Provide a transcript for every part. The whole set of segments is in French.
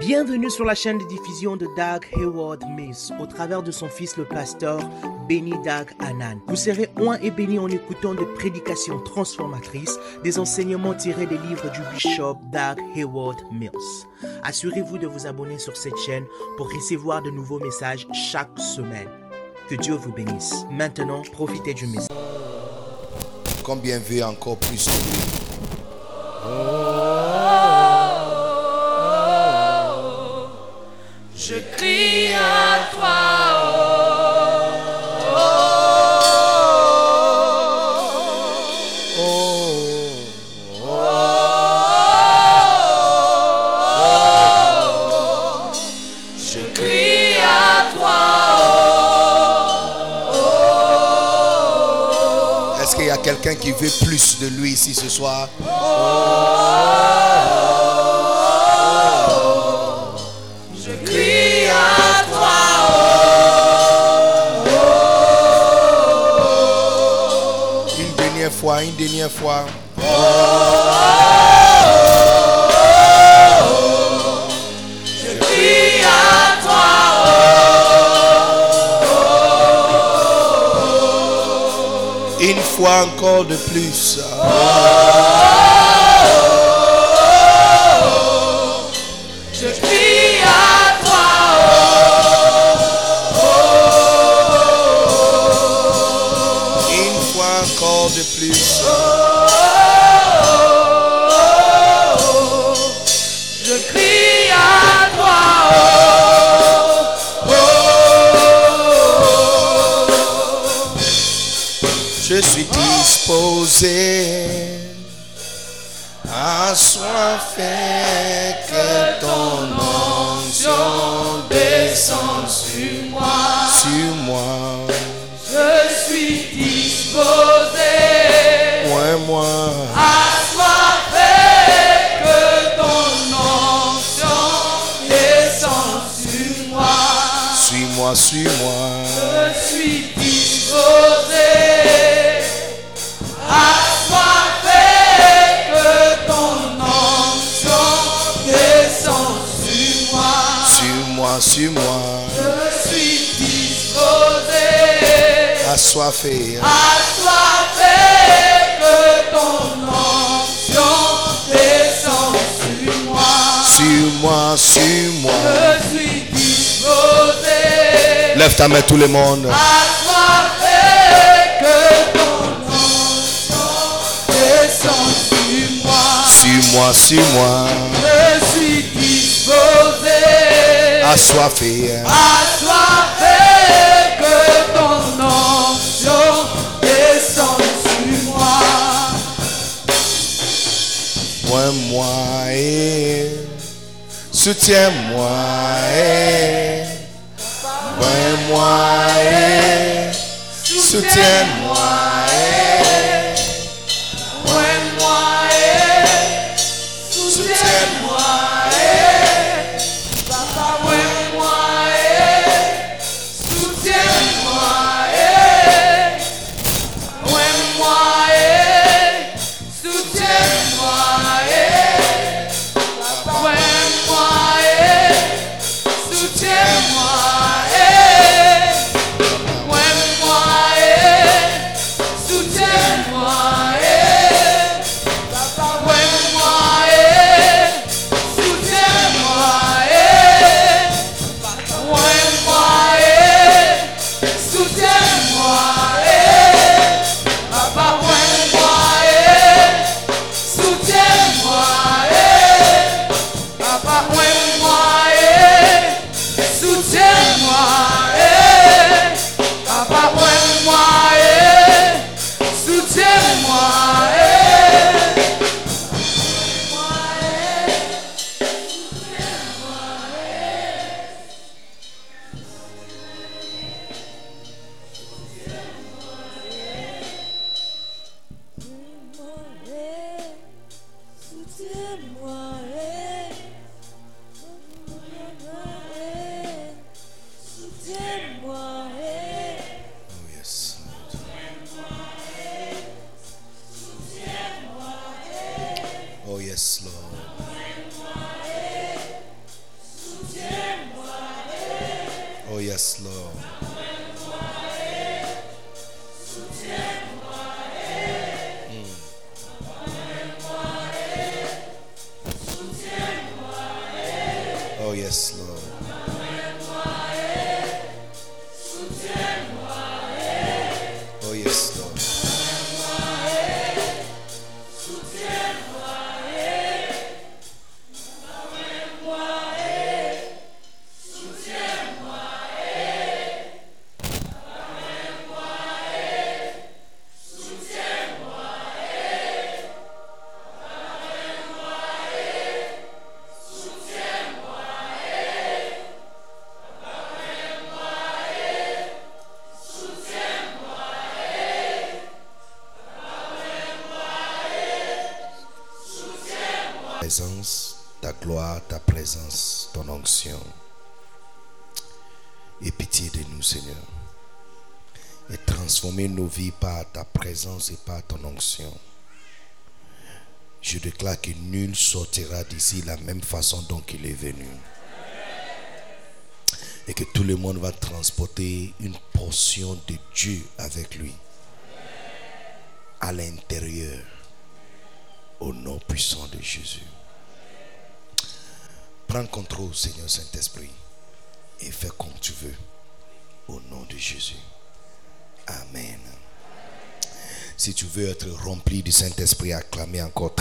Bienvenue sur la chaîne de diffusion de Doug Hayward Mills au travers de son fils le pasteur Benny Doug Anan. Vous serez oint et béni en écoutant des prédications transformatrices, des enseignements tirés des livres du bishop Doug Hayward Mills. Assurez-vous de vous abonner sur cette chaîne pour recevoir de nouveaux messages chaque semaine. Que Dieu vous bénisse. Maintenant, profitez du message. Combien veut encore plus Je crie à toi, je crie à toi. Est-ce qu'il y a quelqu'un qui veut plus de lui ici ce soir? Une dernière fois. je crie à toi. Une fois encore de plus. Assoiffé. Assoiffé que ton onction descend sur moi. Suis-moi, suis-moi. Je suis disposé. Lève ta main tout le monde. Assoiffé que ton onction descend sur moi. Suis-moi, suis-moi. Je suis disposé. Assoiffé. Assoiffé Moi, moi, et soutiens-moi. et Moi, moi, et soutiens-moi. Que nul sortira d'ici la même façon dont il est venu. Et que tout le monde va transporter une portion de Dieu avec lui. À l'intérieur au nom puissant de Jésus. Prends contrôle, Seigneur Saint-Esprit, et fais comme tu veux, au nom de Jésus. Amen. Si tu veux être rempli du Saint-Esprit, acclamez encore.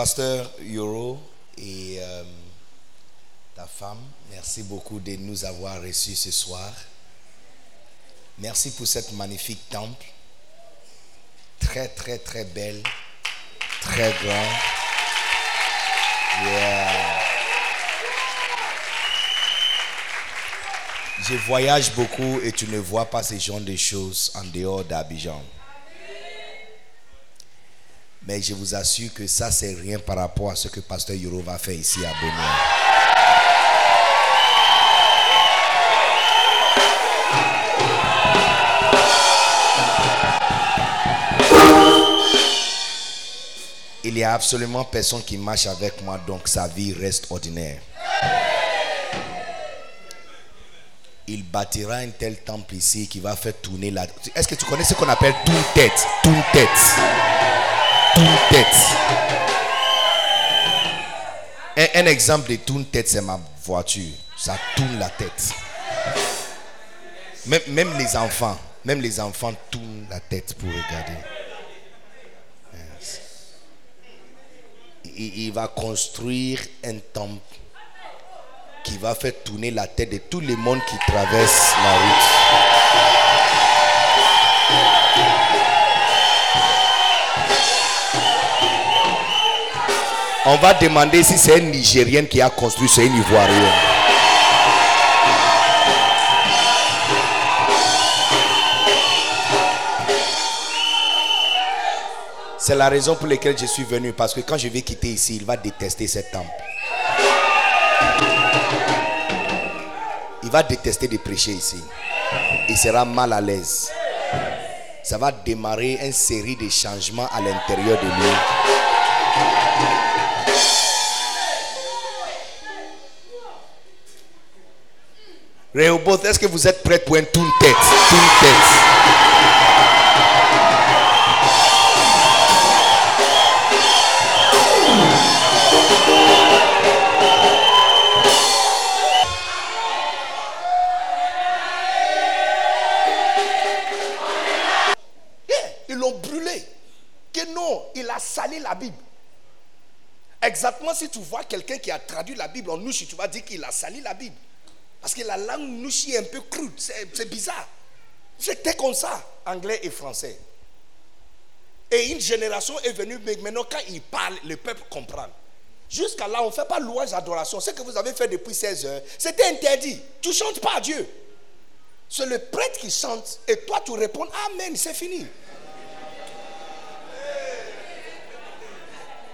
Pasteur Yoro et euh, ta femme, merci beaucoup de nous avoir reçus ce soir. Merci pour cette magnifique temple. Très, très, très belle. Très grand. Yeah. Je voyage beaucoup et tu ne vois pas ce genre de choses en dehors d'Abidjan. Mais je vous assure que ça, c'est rien par rapport à ce que Pasteur Yoro va faire ici à Benoît. Il n'y a absolument personne qui marche avec moi, donc sa vie reste ordinaire. Il bâtira un tel temple ici qui va faire tourner la. Est-ce que tu connais ce qu'on appelle tourne tête? Tourne tête. Un, exemple de tourne tête, c'est ma voiture. Ça tourne la tête. Même, les enfants, même les enfants tournent la tête pour regarder. Il va construire un temple qui va faire tourner la tête de tout le monde qui traverse la route. On va demander si c'est une Nigérienne qui a construit, c'est une Ivoirienne. C'est la raison pour laquelle je suis venu. Parce que quand je vais quitter ici, il va détester cet temple. Il va détester de prêcher ici. Il sera mal à l'aise. Ça va démarrer une série de changements à l'intérieur de lui. Rehoboth, est-ce que vous êtes prêts pour un tourne tête? Tourne tête. Yeah, ils l'ont brûlé. Que non, il a sali la Bible. Exactement si tu vois quelqu'un qui a traduit la Bible en nouchi, tu vas dire qu'il a sali la Bible. Parce que la langue nouchi est un peu crude, c'est bizarre. C'était comme ça, anglais et français. Et une génération est venue, mais maintenant quand il parle, le peuple comprend. Jusqu'à là, on ne fait pas louange, adoration. Ce que vous avez fait depuis 16 heures, c'était interdit. Tu ne chantes pas à Dieu. C'est le prêtre qui chante et toi tu réponds Amen, c'est fini.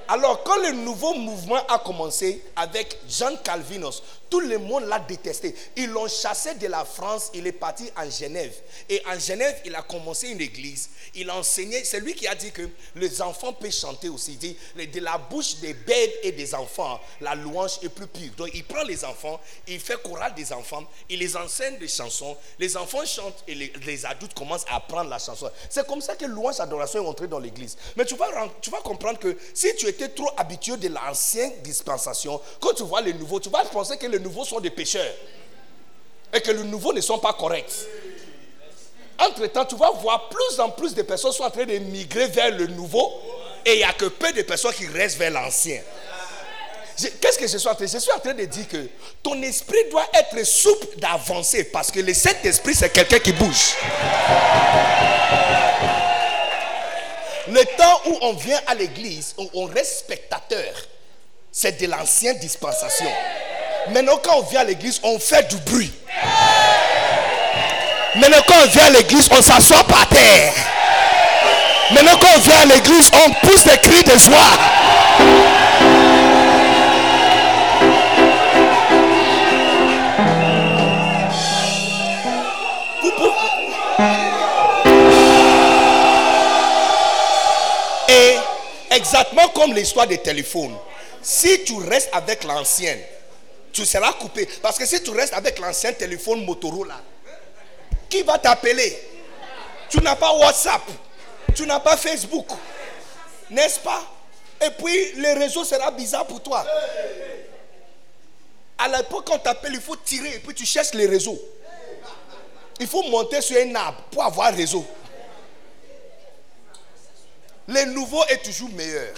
Alors, quand le nouveau mouvement a commencé avec Jean Calvinos, tout le monde l'a détesté. Ils l'ont chassé de la France, il est parti en Genève. Et en Genève, il a commencé une église. Il a enseigné, c'est lui qui a dit que les enfants peuvent chanter aussi. Il dit, de la bouche des bêtes et des enfants, la louange est plus pure. Donc, il prend les enfants, il fait chorale des enfants, il les enseigne des chansons. Les enfants chantent et les, adultes commencent à apprendre la chanson. C'est comme ça que louange adoration est entrée dans l'église. Mais tu vas, tu vas comprendre que si tu étais trop habitué de l'ancienne dispensation, quand tu vois le nouveau, tu vas penser que les nouveaux sont des pécheurs et que les nouveaux ne sont pas corrects. Entre-temps, tu vas voir plus en plus de personnes sont en train de migrer vers le nouveau et il n'y a que peu de personnes qui restent vers l'ancien. Qu'est-ce que je suis en train Je suis en train de dire que ton esprit doit être souple d'avancer parce que le Saint-Esprit, c'est quelqu'un qui bouge. Le temps où on vient à l'église, où on reste spectateur, c'est de l'ancienne dispensation. Maintenant, quand on vient à l'église, on fait du bruit. Maintenant, quand on vient à l'église, on s'assoit par terre. Maintenant, quand on vient à l'église, on pousse des cris de joie. Et exactement comme l'histoire des téléphones, si tu restes avec l'ancienne, tu seras coupé. Parce que si tu restes avec l'ancien téléphone Motorola, qui va t'appeler? Tu n'as pas WhatsApp, tu n'as pas Facebook, n'est-ce pas? Et puis le réseau sera bizarre pour toi. À l'époque, quand on t'appelle, il faut tirer et puis tu cherches les réseaux. Il faut monter sur un arbre pour avoir réseau. Le nouveau est toujours meilleur.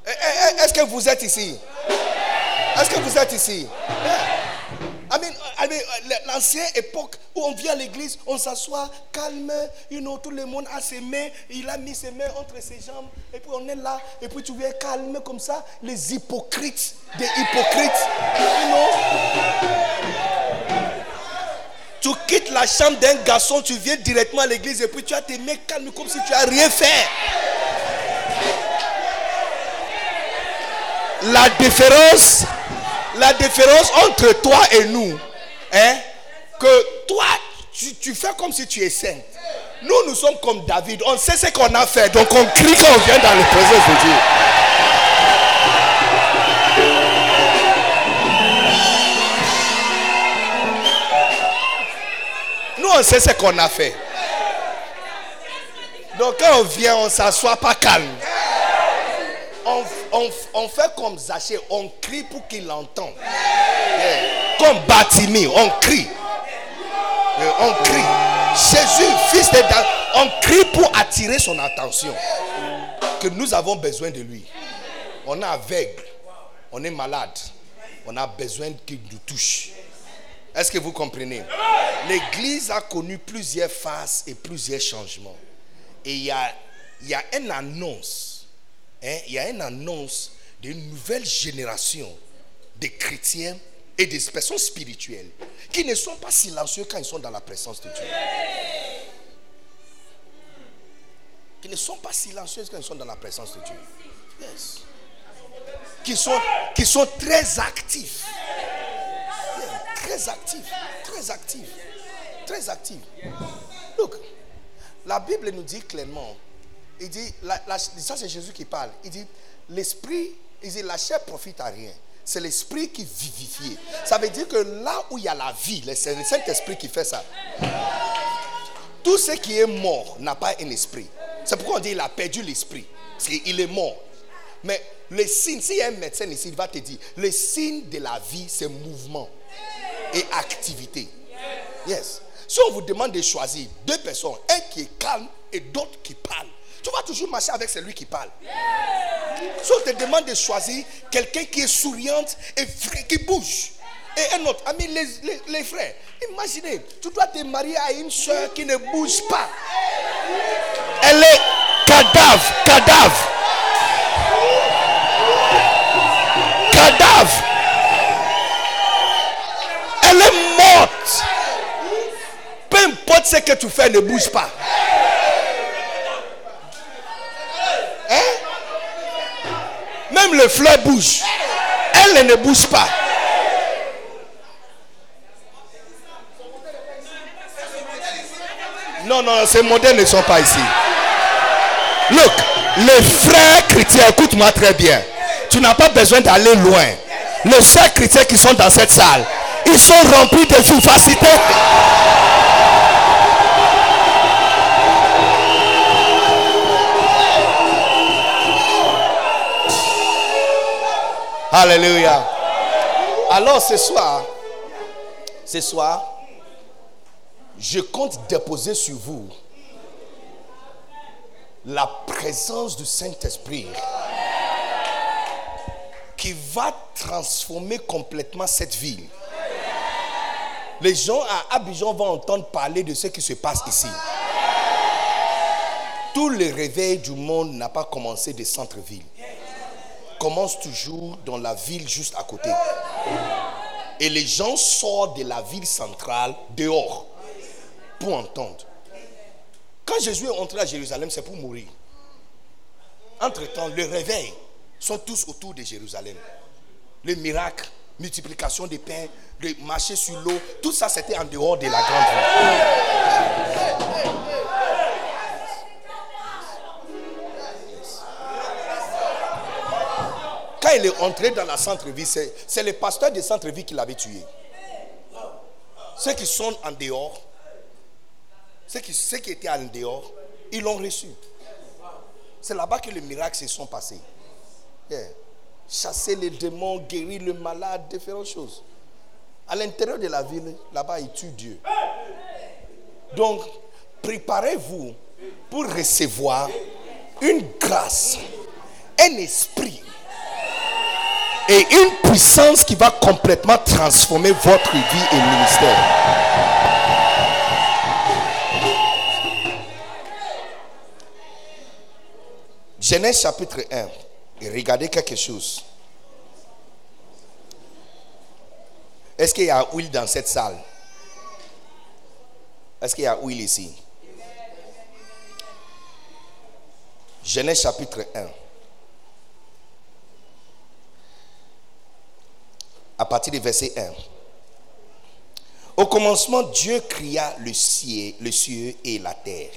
Eh, eh, eh, Est-ce que vous êtes ici? Est-ce que vous êtes ici? I mean, L'ancienne époque où on vient à l'église, on s'assoit calme, you know, tout le monde a ses mains, il a mis ses mains entre ses jambes, et puis on est là, et puis tu viens calme comme ça, les hypocrites, des hypocrites, you know? Tu quittes la chambre d'un garçon, tu viens directement à l'église, et puis tu as tes mains calmes comme si tu n'as rien fait. La différence, la différence entre toi et nous, hein, que toi, tu, tu fais comme si tu es saint. Nous, nous sommes comme David. On sait ce qu'on a fait. Donc, on crie quand on vient dans la présence de Dieu. Nous, on sait ce qu'on a fait. Donc, quand on vient, on s'assoit pas calme. On, fait comme Zachée, on crie pour qu'il entende. Comme Batimé, on crie. On crie. Jésus, fils de David, on crie pour attirer son attention. Que nous avons besoin de lui. On est aveugle, on est malade, on a besoin qu'il nous touche. Est-ce que vous comprenez? L'église a connu plusieurs phases et plusieurs changements. Et il y a, y a une annonce hein, il y a une annonce d'une nouvelle génération de chrétiens et des personnes spirituelles qui ne sont pas silencieux quand ils sont dans la présence de Dieu. Qui ne sont pas silencieux quand ils sont dans la présence de Dieu. Yes. Qui sont, qui sont très actifs. Très actifs. Très actifs. Très actifs. Look, la Bible nous dit clairement il dit, ça c'est Jésus qui parle. Il dit, l'esprit, il dit, la chair profite à rien. C'est l'esprit qui vivifie. Ça veut dire que là où il y a la vie, c'est le Saint-Esprit qui fait ça. Tout ce qui est mort n'a pas un esprit. C'est pourquoi on dit qu'il a perdu l'esprit. Qu'il est mort. Mais le signe, s'il y a un médecin ici, il va te dire, le signe de la vie, c'est mouvement et activité. Yes. Si on vous demande de choisir deux personnes, un qui est calme et d'autres qui parlent, tu vas toujours marcher avec celui qui parle. Si on te demande de choisir quelqu'un qui est souriante et qui bouge, et un autre, les- les frères, imaginez, tu dois te marier à une soeur qui ne bouge pas. Elle est cadavre, cadavre. Cadavre. Elle est morte. Peu importe ce que tu fais, ne bouge pas. Même les fleurs bougent. Elles ne bougent pas. Non, non, ces modèles ne sont pas ici. Look, les frères chrétiens, écoute-moi très bien. Tu n'as pas besoin d'aller loin. Les sœurs chrétiens qui sont dans cette salle, ils sont remplis de vivacité. Alléluia. Alors ce soir, ce soir, je compte déposer sur vous la présence du Saint-Esprit qui va transformer complètement cette ville. Les gens à Abidjan vont entendre parler de ce qui se passe ici. Tout le réveil du monde n'a pas commencé des centres-villes. Commence toujours dans la ville juste à côté. Et les gens sortent de la ville centrale dehors pour entendre. Quand Jésus est entré à Jérusalem, c'est pour mourir. Entre-temps, le réveil sont tous autour de Jérusalem. Les miracles, multiplication des pains, le marcher sur l'eau, tout ça c'était en dehors de la grande ville. Il est entré dans la centre-ville, c'est, le pasteur du centre-ville qui l'avait tué. Ceux qui sont en dehors, ceux qui, ceux qui étaient en dehors, ils l'ont reçu. C'est là-bas que les miracles se sont passés. Chasser les démons, guérir le malade, différentes choses. À l'intérieur de la ville, là-bas, ils tuent Dieu. Donc, préparez-vous pour recevoir une grâce, un esprit et une puissance qui va complètement transformer votre vie et ministère. Genèse chapitre 1. Et regardez quelque chose. Est-ce qu'il y a huile dans cette salle? Est-ce qu'il y a huile ici? Genèse chapitre 1. À partir du verset 1. Au commencement, Dieu cria le ciel, le ciel et la terre.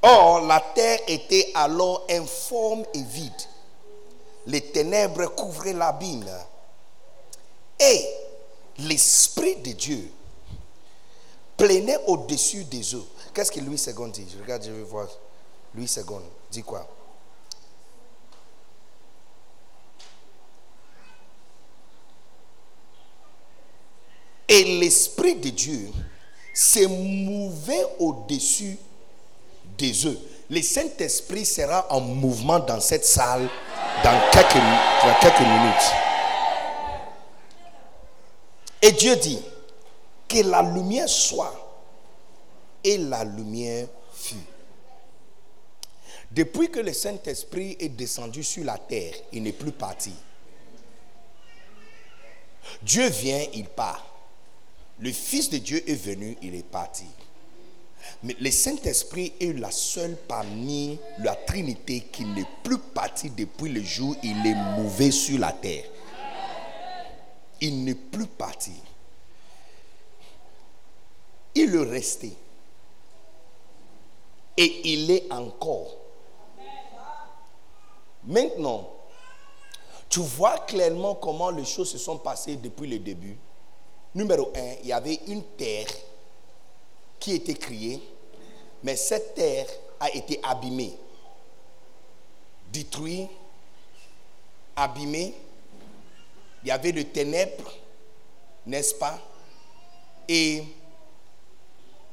Or, la terre était alors informe et vide. Les ténèbres couvraient l'abîme. Et l'Esprit de Dieu planait au-dessus des eaux. Qu'est-ce que Louis II dit? Je regarde, je vais voir. Louis II dit quoi? Et l'Esprit de Dieu se mouvait au-dessus des œufs. Le Saint-Esprit sera en mouvement dans cette salle dans quelques minutes. Et Dieu dit que la lumière soit. Et la lumière fut. Depuis que le Saint-Esprit est descendu sur la terre, il n'est plus parti. Dieu vient, il part. Le Fils de Dieu est venu, il est parti. Mais le Saint-Esprit est la seule parmi la Trinité qui n'est plus parti depuis le jour où il est mouvé sur la terre. Il n'est plus parti. Il est resté. Et il est encore. Maintenant, tu vois clairement comment les choses se sont passées depuis le début. Numéro un, il y avait une terre qui était créée, mais cette terre a été abîmée, détruite, abîmée. Il y avait le ténèbres, n'est-ce pas? Et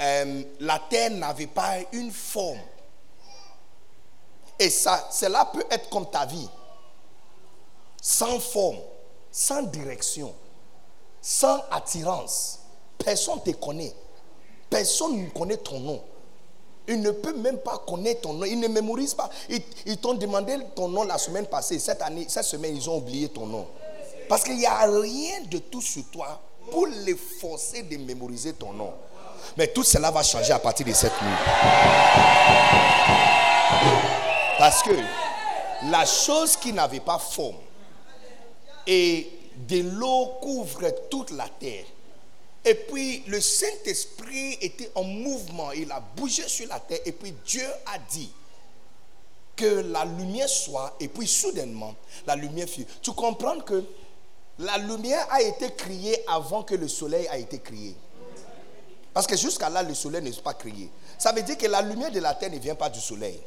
euh, la terre n'avait pas une forme. Et ça, cela peut être comme ta vie, sans forme, sans direction, sans attirance. Personne ne te connaît. Personne ne connaît ton nom. Il ne peut même pas connaître ton nom. Il ne mémorise pas. Ils, t'ont demandé ton nom la semaine passée. Cette année, cette semaine, ils ont oublié ton nom. Parce qu'il n'y a rien de tout sur toi pour les forcer de mémoriser ton nom. Mais tout cela va changer à partir de cette nuit. Parce que la chose qui n'avait pas forme et de l'eau couvre toute la terre. Et puis le Saint-Esprit était en mouvement, il a bougé sur la terre et puis Dieu a dit que la lumière soit et puis soudainement la lumière fut. Tu comprends que la lumière a été créée avant que le soleil a été créé. Parce que jusqu'à là, le soleil n'est pas créé. Ça veut dire que la lumière de la terre ne vient pas du soleil.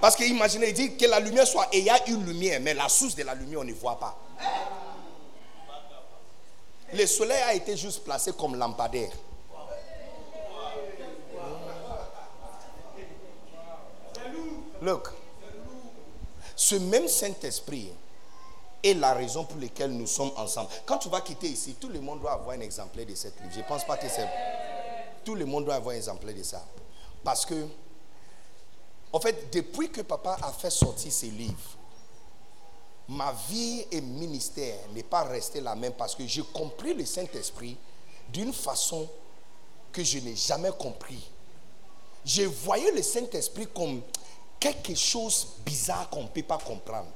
Parce que imaginez, il dit que la lumière soit, et il y a une lumière, mais la source de la lumière, on ne voit pas. Le soleil a été juste placé comme lampadaire. Look, ce même Saint-Esprit est la raison pour laquelle nous sommes ensemble. Quand tu vas quitter ici, tout le monde doit avoir un exemplaire de cette livre. Je ne pense pas que c'est... Tout le monde doit avoir un exemplaire de ça. Parce que, en fait, depuis que papa a fait sortir ses livres, ma vie et ministère n'est pas resté la même parce que j'ai compris le Saint-Esprit d'une façon que je n'ai jamais compris. J'ai voyé le Saint-Esprit comme quelque chose bizarre qu'on ne peut pas comprendre.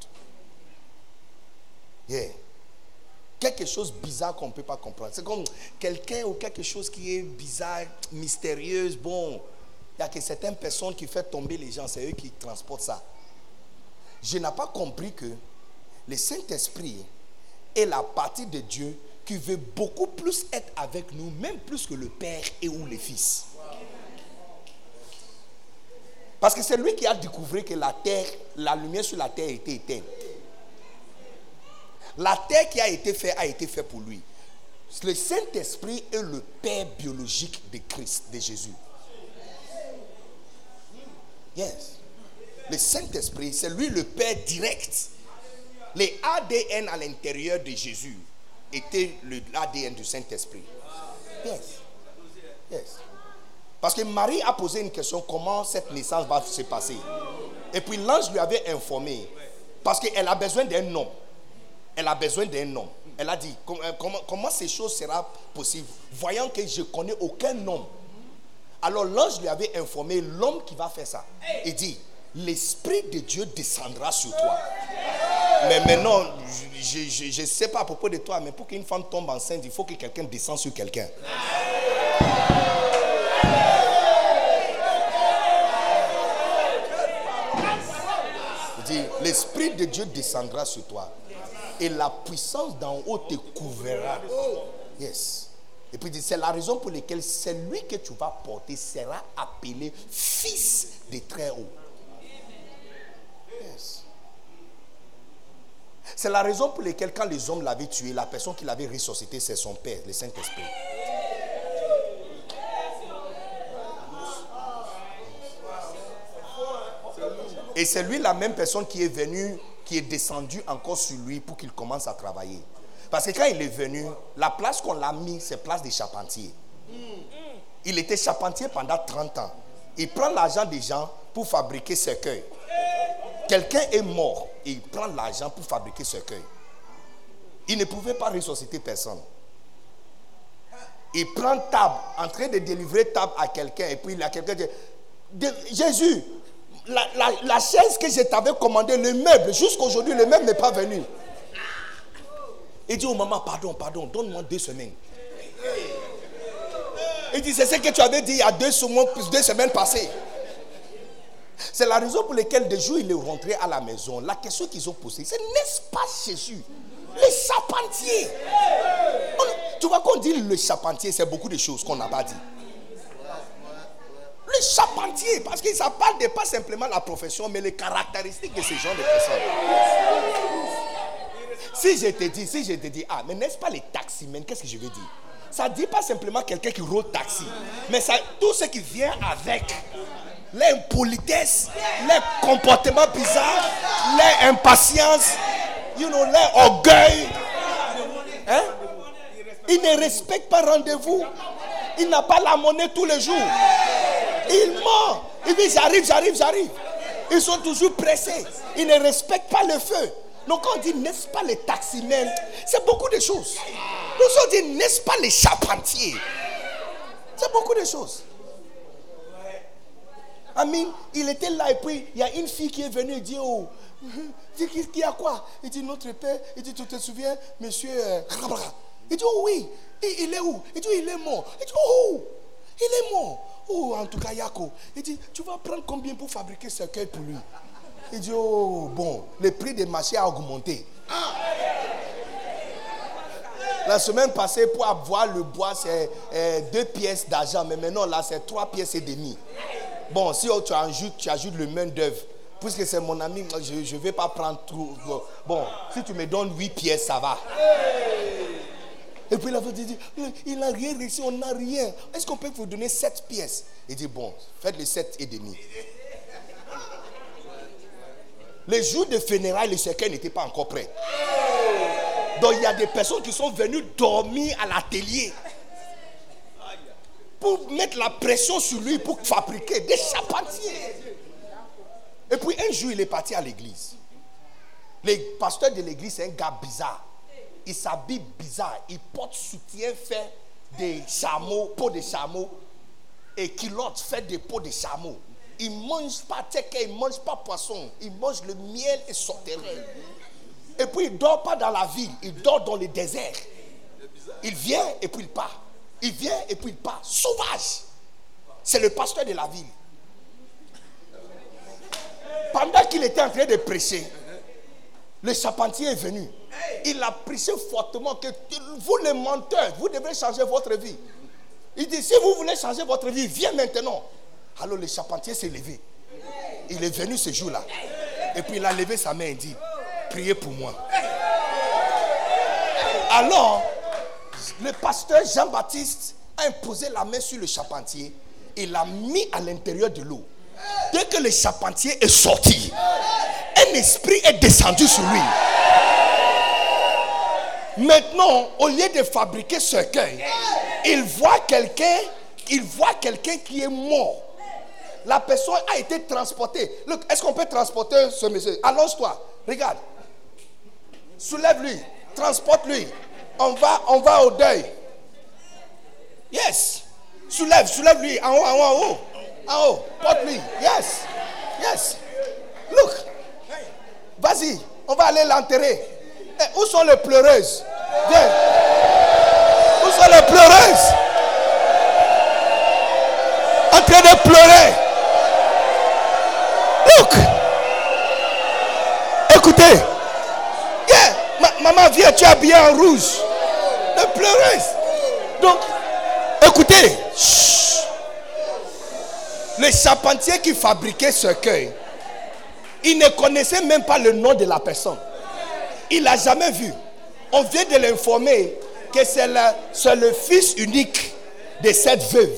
Yeah. Quelque chose bizarre qu'on ne peut pas comprendre. C'est comme quelqu'un ou quelque chose qui est bizarre, mystérieuse. Bon, il n'y a que certaines personnes qui font tomber les gens, c'est eux qui transportent ça. Je n'ai pas compris que le Saint-Esprit est la partie de Dieu qui veut beaucoup plus être avec nous, même plus que le Père et ou le Fils. Parce que c'est lui qui a découvert que la terre, la lumière sur la terre était éteinte. La terre qui a été faite a été faite pour lui. Le Saint-Esprit est le père biologique de Christ, de Jésus. Yes. Le Saint-Esprit, c'est lui le père direct. Les ADN à l'intérieur de Jésus était l'ADN du Saint-Esprit. Yes. Yes. Parce que Marie a posé une question, comment cette naissance va se passer? Et puis l'ange lui avait informé, parce qu'elle a besoin d'un homme. Elle a besoin d'un homme. Elle a dit, comment, comment, ces choses seront possibles? Voyant que je connais aucun homme. Alors l'ange lui avait informé l'homme qui va faire ça. Il dit, l'Esprit de Dieu descendra sur toi. Mais maintenant, je ne sais pas à propos de toi, mais pour qu'une femme tombe enceinte, il faut que quelqu'un descende sur quelqu'un. l'Esprit de Dieu descendra sur toi. Et la puissance d'en haut te couvrira. Yes. Et puis c'est la raison pour laquelle celui que tu vas porter sera appelé fils de très haut. Yes. C'est la raison pour laquelle quand les hommes l'avaient tué, la personne qui l'avait ressuscité, c'est son Père, le Saint-Esprit. Et c'est lui la même personne qui est venue, qui est descendue encore sur lui pour qu'il commence à travailler. Parce que quand il est venu, la place qu'on l'a mis, c'est place des charpentiers. Il était charpentier pendant 30 ans. Il prend l'argent des gens pour fabriquer ce cueil. Quelqu'un est mort et il prend l'argent pour fabriquer ce cueil. Il ne pouvait pas ressusciter personne. Il prend table, en train de délivrer table à quelqu'un, et puis il a quelqu'un dit Jésus, la, chaise que je t'avais commandée, le meuble, jusqu'aujourd'hui, le meuble n'est pas venu. Il dit au maman, pardon, pardon, donne-moi deux semaines. Il dit, c'est ce que tu avais dit il y a deux, deux semaines passées. C'est la raison pour laquelle des jours il est rentré à la maison. La question qu'ils ont posée, c'est n'est-ce pas Jésus Le charpentier? Tu vois qu'on dit le charpentier, c'est beaucoup de choses qu'on n'a pas dit. Le charpentier, parce que ça parle de pas simplement la profession, mais les caractéristiques de ce genre de personnes. Si je te dis, si je te dis, ah, mais n'est-ce pas les taximens, qu'est-ce que je veux dire? Ça ne dit pas simplement quelqu'un qui roule taxi, mais ça, tout ce qui vient avec l'impolitesse, les comportements bizarres, l'impatience, you l'orgueil. Hein? Il ne respecte pas rendez-vous. Il n'a pas la monnaie tous les jours. Il ment. Il dit j'arrive, j'arrive, j'arrive. Ils sont toujours pressés. Ils ne respectent pas le feu. Donc quand on dit n'est-ce pas les taximens, c'est beaucoup de choses. Nous on dit n'est-ce pas les charpentiers? C'est beaucoup de choses. Amin, il était là et puis il y a une fille qui est venue et dit Oh, dit qu'il y a quoi? Il dit Notre père, il dit Tu te souviens, monsieur euh, Il dit Oh oui, il est où? Il dit Il est mort. Il dit Oh, il est mort. Oh, en tout cas, Yako. Il dit Tu vas prendre combien pour fabriquer ce cœur pour lui? Il dit Oh, bon, le prix des marchés a augmenté. La semaine passée, pour avoir le bois, c'est euh, deux pièces d'argent. Mais maintenant, là, c'est trois pièces et demie. Bon, si tu ajoutes, tu ajoutes le main d'œuvre, puisque c'est mon ami, je ne vais pas prendre tout. Bon, si tu me donnes huit pièces, ça va. Et puis la femme dit, il n'a rien réussi, on n'a rien. Est-ce qu'on peut vous donner sept pièces? Il dit, bon, faites les sept et demi. Les jours de funérailles, le cercueil n'était pas encore prêt. Donc il y a des personnes qui sont venues dormir à l'atelier pour mettre la pression sur lui pour fabriquer des charpentiers. Et puis un jour, il est parti à l'église. Le pasteur de l'église, c'est un gars bizarre. Il s'habille bizarre. Il porte soutien fait des chameaux, peaux de chameaux. Et culottes fait des peaux de chameaux. Il ne mange pas teke, il ne mange pas poisson. Il mange le miel et sauterelle. Et puis il ne dort pas dans la ville, il dort dans le désert. Il vient et puis il part. Il vient et puis il part. Sauvage. C'est le pasteur de la ville. Pendant qu'il était en train de prêcher, le charpentier est venu. Il a prêché fortement que vous les menteurs, vous devez changer votre vie. Il dit, si vous voulez changer votre vie, viens maintenant. Alors le charpentier s'est levé. Il est venu ce jour-là. Et puis il a levé sa main et dit, priez pour moi. Alors, le pasteur Jean-Baptiste a imposé la main sur le charpentier et l'a mis à l'intérieur de l'eau. Dès que le charpentier est sorti, un esprit est descendu sur lui. Maintenant, au lieu de fabriquer ce cœur, il voit quelqu'un, il voit quelqu'un qui est mort. La personne a été transportée. Est-ce qu'on peut transporter ce monsieur? Allonge-toi. Regarde. Soulève-lui. Transporte-lui. On va, on va au deuil. Yes. Soulève, soulève-lui. En haut, en haut, en haut. En haut. Porte-lui. Yes. Yes. Look. Vas-y. On va aller l'enterrer. Eh, où sont les pleureuses? Viens. Où sont les pleureuses? En train de pleurer. Écoutez. Maman, viens, tu es bien en rouge. Les pleureuses. Donc, écoutez. Le charpentier qui fabriquait ce cœur, il ne connaissait même pas le nom de la personne. Il l'a jamais vu. On vient de l'informer que c'est le, fils unique de cette veuve.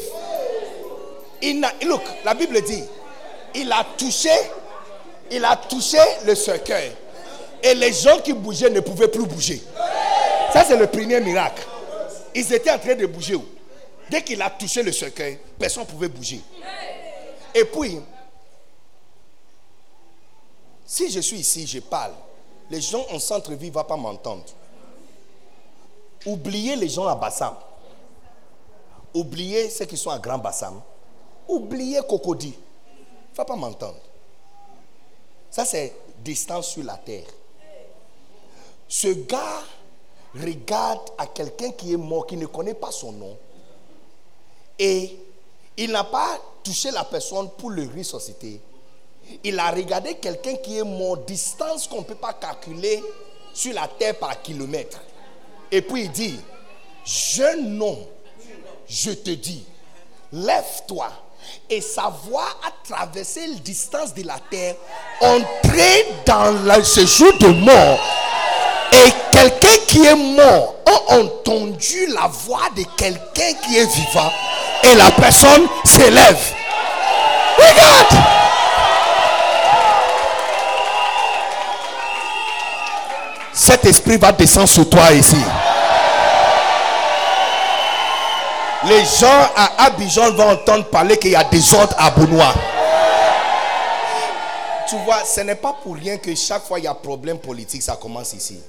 Look, la Bible dit, il a touché, il a touché le cercueil. Et les gens qui bougeaient ne pouvaient plus bouger. Ça, c'est le premier miracle. Ils étaient en train de bouger. Dès qu'il a touché le cercueil, personne ne pouvait bouger. Et puis, si je suis ici, je parle, les gens en centre-ville ne vont pas m'entendre. Oubliez les gens à Bassam. Oubliez ceux qui sont à Grand Bassam. Oubliez Cocody. Ne pas m'entendre. Ça, c'est distance sur la terre. Ce gars regarde à quelqu'un qui est mort, qui ne connaît pas son nom. Et il n'a pas touché la personne pour le ressusciter. Il a regardé quelqu'un qui est mort, distance qu'on ne peut pas calculer sur la terre par kilomètre. Et puis il dit, jeune homme, je te dis, lève-toi. Et sa voix a traversé la distance de la terre, entré dans ce jour de mort. Et quelqu'un qui est mort a entendu la voix de quelqu'un qui est vivant. Et la personne s'élève. Regarde. Cet esprit va descendre sur toi ici. Les gens à Abidjan vont entendre parler qu'il y a des ordres à Bounois. Tu vois, ce n'est pas pour rien que chaque fois il y a problème politique, ça commence ici.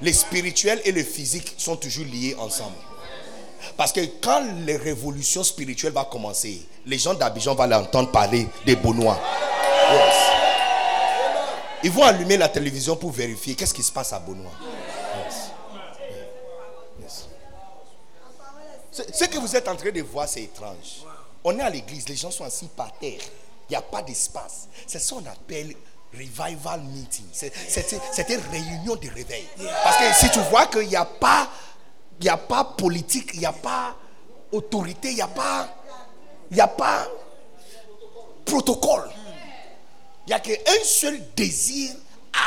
Les spirituels et le physique sont toujours liés ensemble. Parce que quand les révolutions spirituelles vont commencer, les gens d'Abidjan vont l'entendre parler des. Yes. Ils vont allumer la télévision pour vérifier qu'est-ce qui se passe à Benoît. Ce- que vous êtes en train de voir, c'est étrange. On est à l'église, les gens sont assis par terre. Il n'y a pas d'espace. C'est ça qu'on appelle revival meeting. C'est- c'était réunion de réveil. Parce que si tu vois qu'il n'y a pas, a pas politique, il n'y a pas autorité, il n'y a pas, il y a pas protocole. Il n'y a qu'un seul désir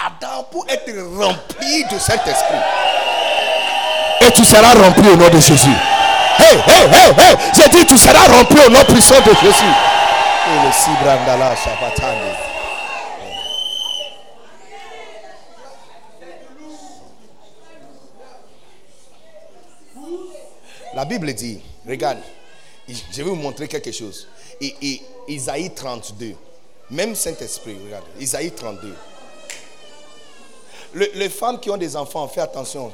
ardent pour être rempli de Saint-Esprit. Et tu seras rempli au nom de Jésus. Hey, hey, hey. J'ai dit, tu seras rempli au nom puissant de Jésus. La Bible dit, regarde, je vais vous montrer quelque chose. Et, et Isaïe 32, même Saint-Esprit, regarde, Isaïe 32. Le- les femmes qui ont des enfants, faites attention.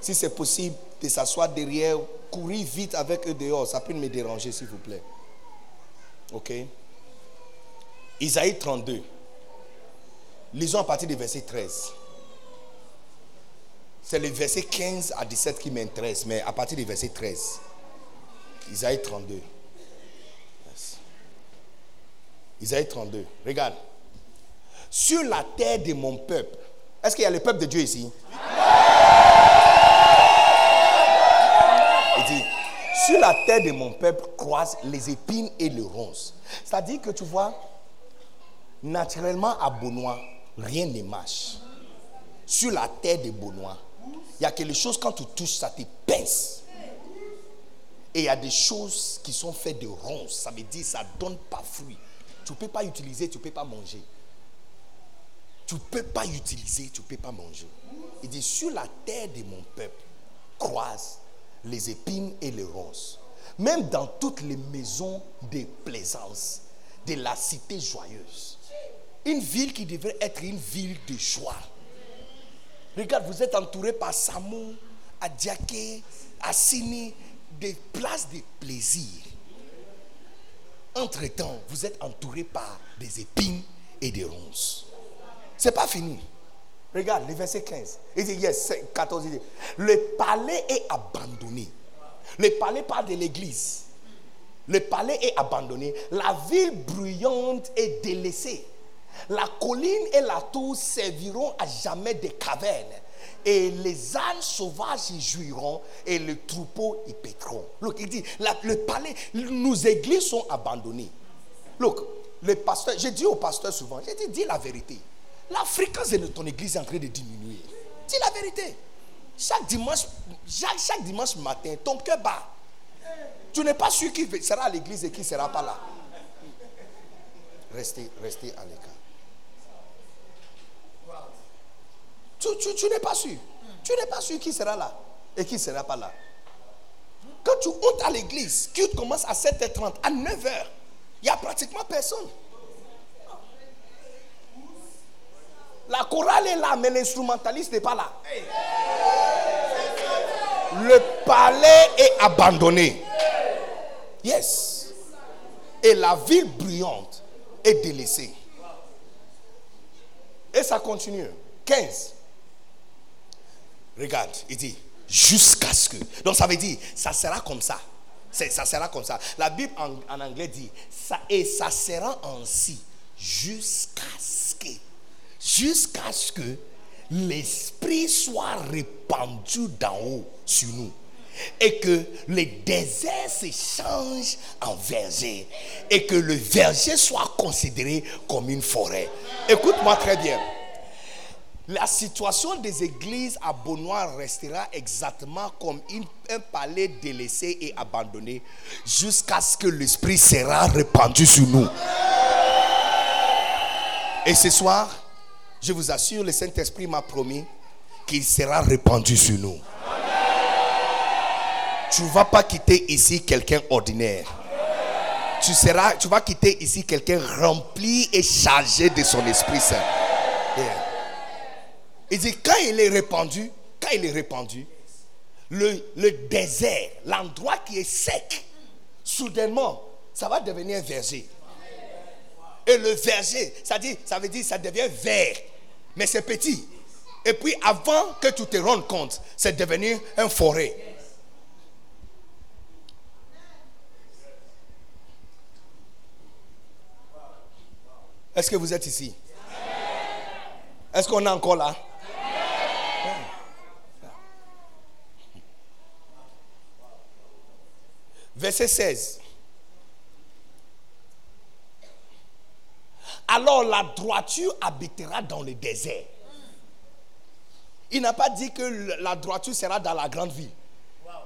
Si c'est possible de s'asseoir derrière, courir vite avec eux dehors, ça peut me déranger, s'il vous plaît. Ok? Isaïe 32. Lisons à partir du verset 13. C'est le verset 15 à 17 qui m'intéresse, mais à partir du verset 13. Isaïe 32. Yes. Isaïe 32. Regarde. Sur la terre de mon peuple. Est-ce qu'il y a le peuple de Dieu ici? Sur la terre de mon peuple croisent les épines et le ronces. C'est-à-dire que tu vois, naturellement à Benoît, rien ne marche. Sur la terre de Benoît, il y a quelque chose quand tu touches, ça te pince. Et il y a des choses qui sont faites de ronces. Ça veut dire ça ne donne pas fruit. Tu ne peux pas utiliser, tu ne peux pas manger. Tu ne peux pas utiliser, tu ne peux pas manger. Il dit, sur la terre de mon peuple, croisent les épines et les ronces. Même dans toutes les maisons de plaisance, de la cité joyeuse. Une ville qui devrait être une ville de joie. Regarde, vous êtes entouré par Samou, Adiaké, Assini, des places de plaisir. Entre-temps, vous êtes entouré par des épines et des ronces. C'est pas fini. Regarde, le verset 15. Il dit, yes, 14, il dit, le palais est abandonné. Le palais parle de l'église. Le palais est abandonné. La ville bruyante est délaissée. La colline et la tour serviront à jamais des cavernes. Et les ânes sauvages y jouiront et les troupeaux y pétront. Look, il dit, le palais, nos églises sont abandonnées. Look, le pasteur, j'ai dit au pasteur souvent, j'ai dit, dis la vérité. La fréquence de ton église est en train de diminuer. Dis la vérité. Chaque dimanche, matin, ton cœur bat. Tu n'es pas sûr qui sera à l'église et qui ne sera pas là. Restez, restez à l'écart. Tu n'es pas sûr. Tu n'es pas sûr qui sera là et qui ne sera pas là. Quand tu montes à l'église, qui commence à 7h30, à 9h, il n'y a pratiquement personne. La chorale est là, mais l'instrumentaliste n'est pas là. Le palais est abandonné. Yes. Et la ville bruyante est délaissée. Et ça continue. 15. Regarde, il dit jusqu'à ce que. Donc ça veut dire, ça sera comme ça. Ça sera comme ça. La Bible en, anglais dit, et ça sera ainsi jusqu'à ce que. Jusqu'à ce que l'Esprit soit répandu d'en haut sur nous. Et que le désert se change en verger. Et que le verger soit considéré comme une forêt. Écoute-moi très bien. La situation des églises à Benoît restera exactement comme un palais délaissé et abandonné jusqu'à ce que l'Esprit sera répandu sur nous. Et ce soir, je vous assure, le Saint-Esprit m'a promis qu'il sera répandu sur nous. Tu ne vas pas quitter ici quelqu'un ordinaire. tu vas quitter ici quelqu'un rempli et chargé de son Esprit Saint. Il dit, quand il est répandu, quand il est répandu, le, désert, l'endroit qui est sec, soudainement, ça va devenir verger. Et le verger, ça, ça veut dire ça devient vert, mais c'est petit. Et puis avant que tu te rendes compte, c'est devenu un forêt. Est-ce que vous êtes ici? Est-ce qu'on est encore là? Verset 16. Alors la droiture habitera dans le désert. Il n'a pas dit que la droiture sera dans la grande ville.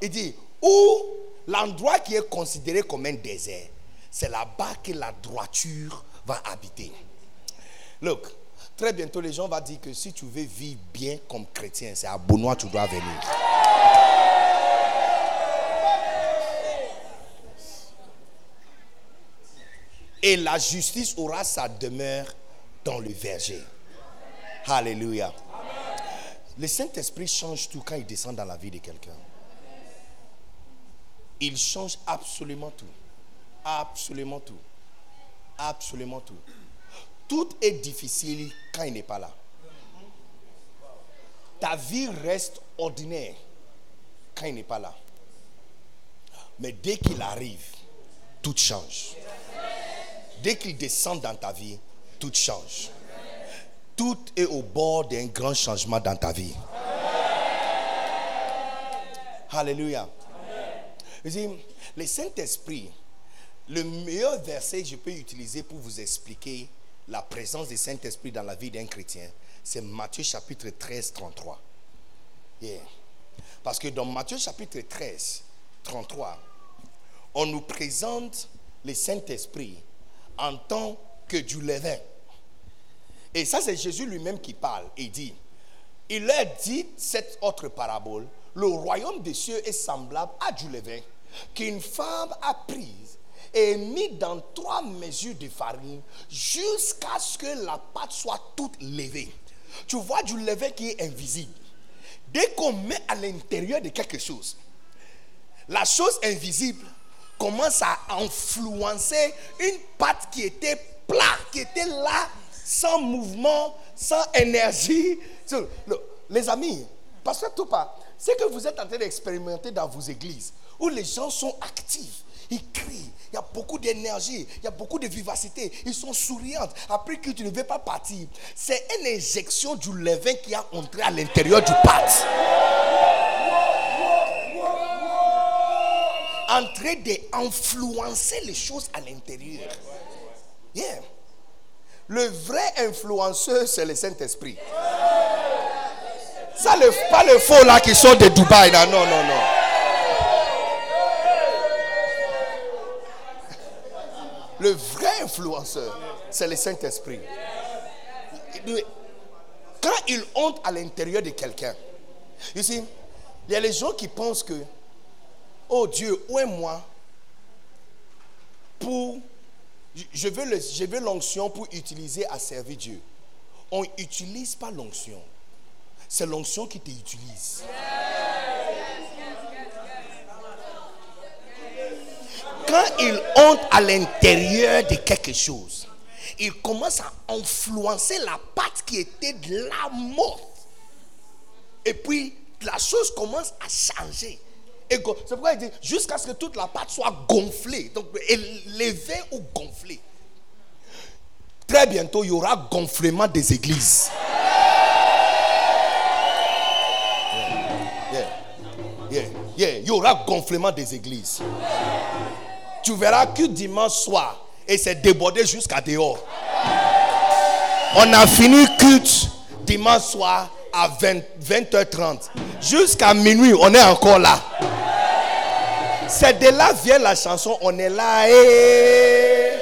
Il dit, où l'endroit qui est considéré comme un désert, c'est là-bas que la droiture va habiter. Look, très bientôt les gens vont dire que si tu veux vivre bien comme chrétien, c'est à Benoît que tu dois venir. Et la justice aura sa demeure dans le verger. Alléluia. Le Saint-Esprit change tout quand il descend dans la vie de quelqu'un. Il change absolument tout. Absolument tout. Absolument tout. Tout est difficile quand il n'est pas là. Ta vie reste ordinaire quand il n'est pas là. Mais dès qu'il arrive, tout change. Dès qu'il descend dans ta vie, tout change. Tout est au bord d'un grand changement dans ta vie. Alléluia. le Saint-Esprit, le meilleur verset que je peux utiliser pour vous expliquer la présence du Saint-Esprit dans la vie d'un chrétien, c'est Matthieu chapitre 13, 33. Parce que dans Matthieu chapitre 13, 33, on nous présente le Saint-Esprit en tant que du levain. Et ça, c'est Jésus lui-même qui parle et dit, il leur dit cette autre parabole, le royaume des cieux est semblable à du levain qu'une femme a prise et mis dans trois mesures de farine jusqu'à ce que la pâte soit toute levée. Tu vois du levain qui est invisible. Dès qu'on met à l'intérieur de quelque chose, la chose invisible commence à influencer une pâte qui était plate, qui était là, sans mouvement, sans énergie. Les amis, parce que tout pas, c'est que vous êtes en train d'expérimenter dans vos églises, où les gens sont actifs, ils crient, il y a beaucoup d'énergie, il y a beaucoup de vivacité, ils sont souriants. Après que tu ne veux pas partir, c'est une injection du levain qui a entré à l'intérieur du pâte. En train d'influencer les choses à l'intérieur. Yeah. Le vrai influenceur, c'est le Saint-Esprit. Ça, pas le faux là qui sont de Dubaï. non, non, non. Le vrai influenceur, c'est le Saint-Esprit. Quand il honte à l'intérieur de quelqu'un, il y a les gens qui pensent que oh Dieu, où est moi pour... Je veux, l'onction pour utiliser à servir Dieu. On n'utilise pas l'onction. C'est l'onction qui t'utilise. Quand il entre à l'intérieur de quelque chose, il commence à influencer la pâte qui était de la mort. Et puis, la chose commence à changer. C'est pourquoi il dit jusqu'à ce que toute la pâte soit gonflée. Donc élevée ou gonflée. Très bientôt, il y aura gonflement des églises. il y aura gonflement des églises. Tu verras que dimanche soir, et c'est débordé jusqu'à dehors. On a fini culte dimanche soir à 20, 20h30. Jusqu'à minuit, on est encore là. C'est de là vient la chanson On est là et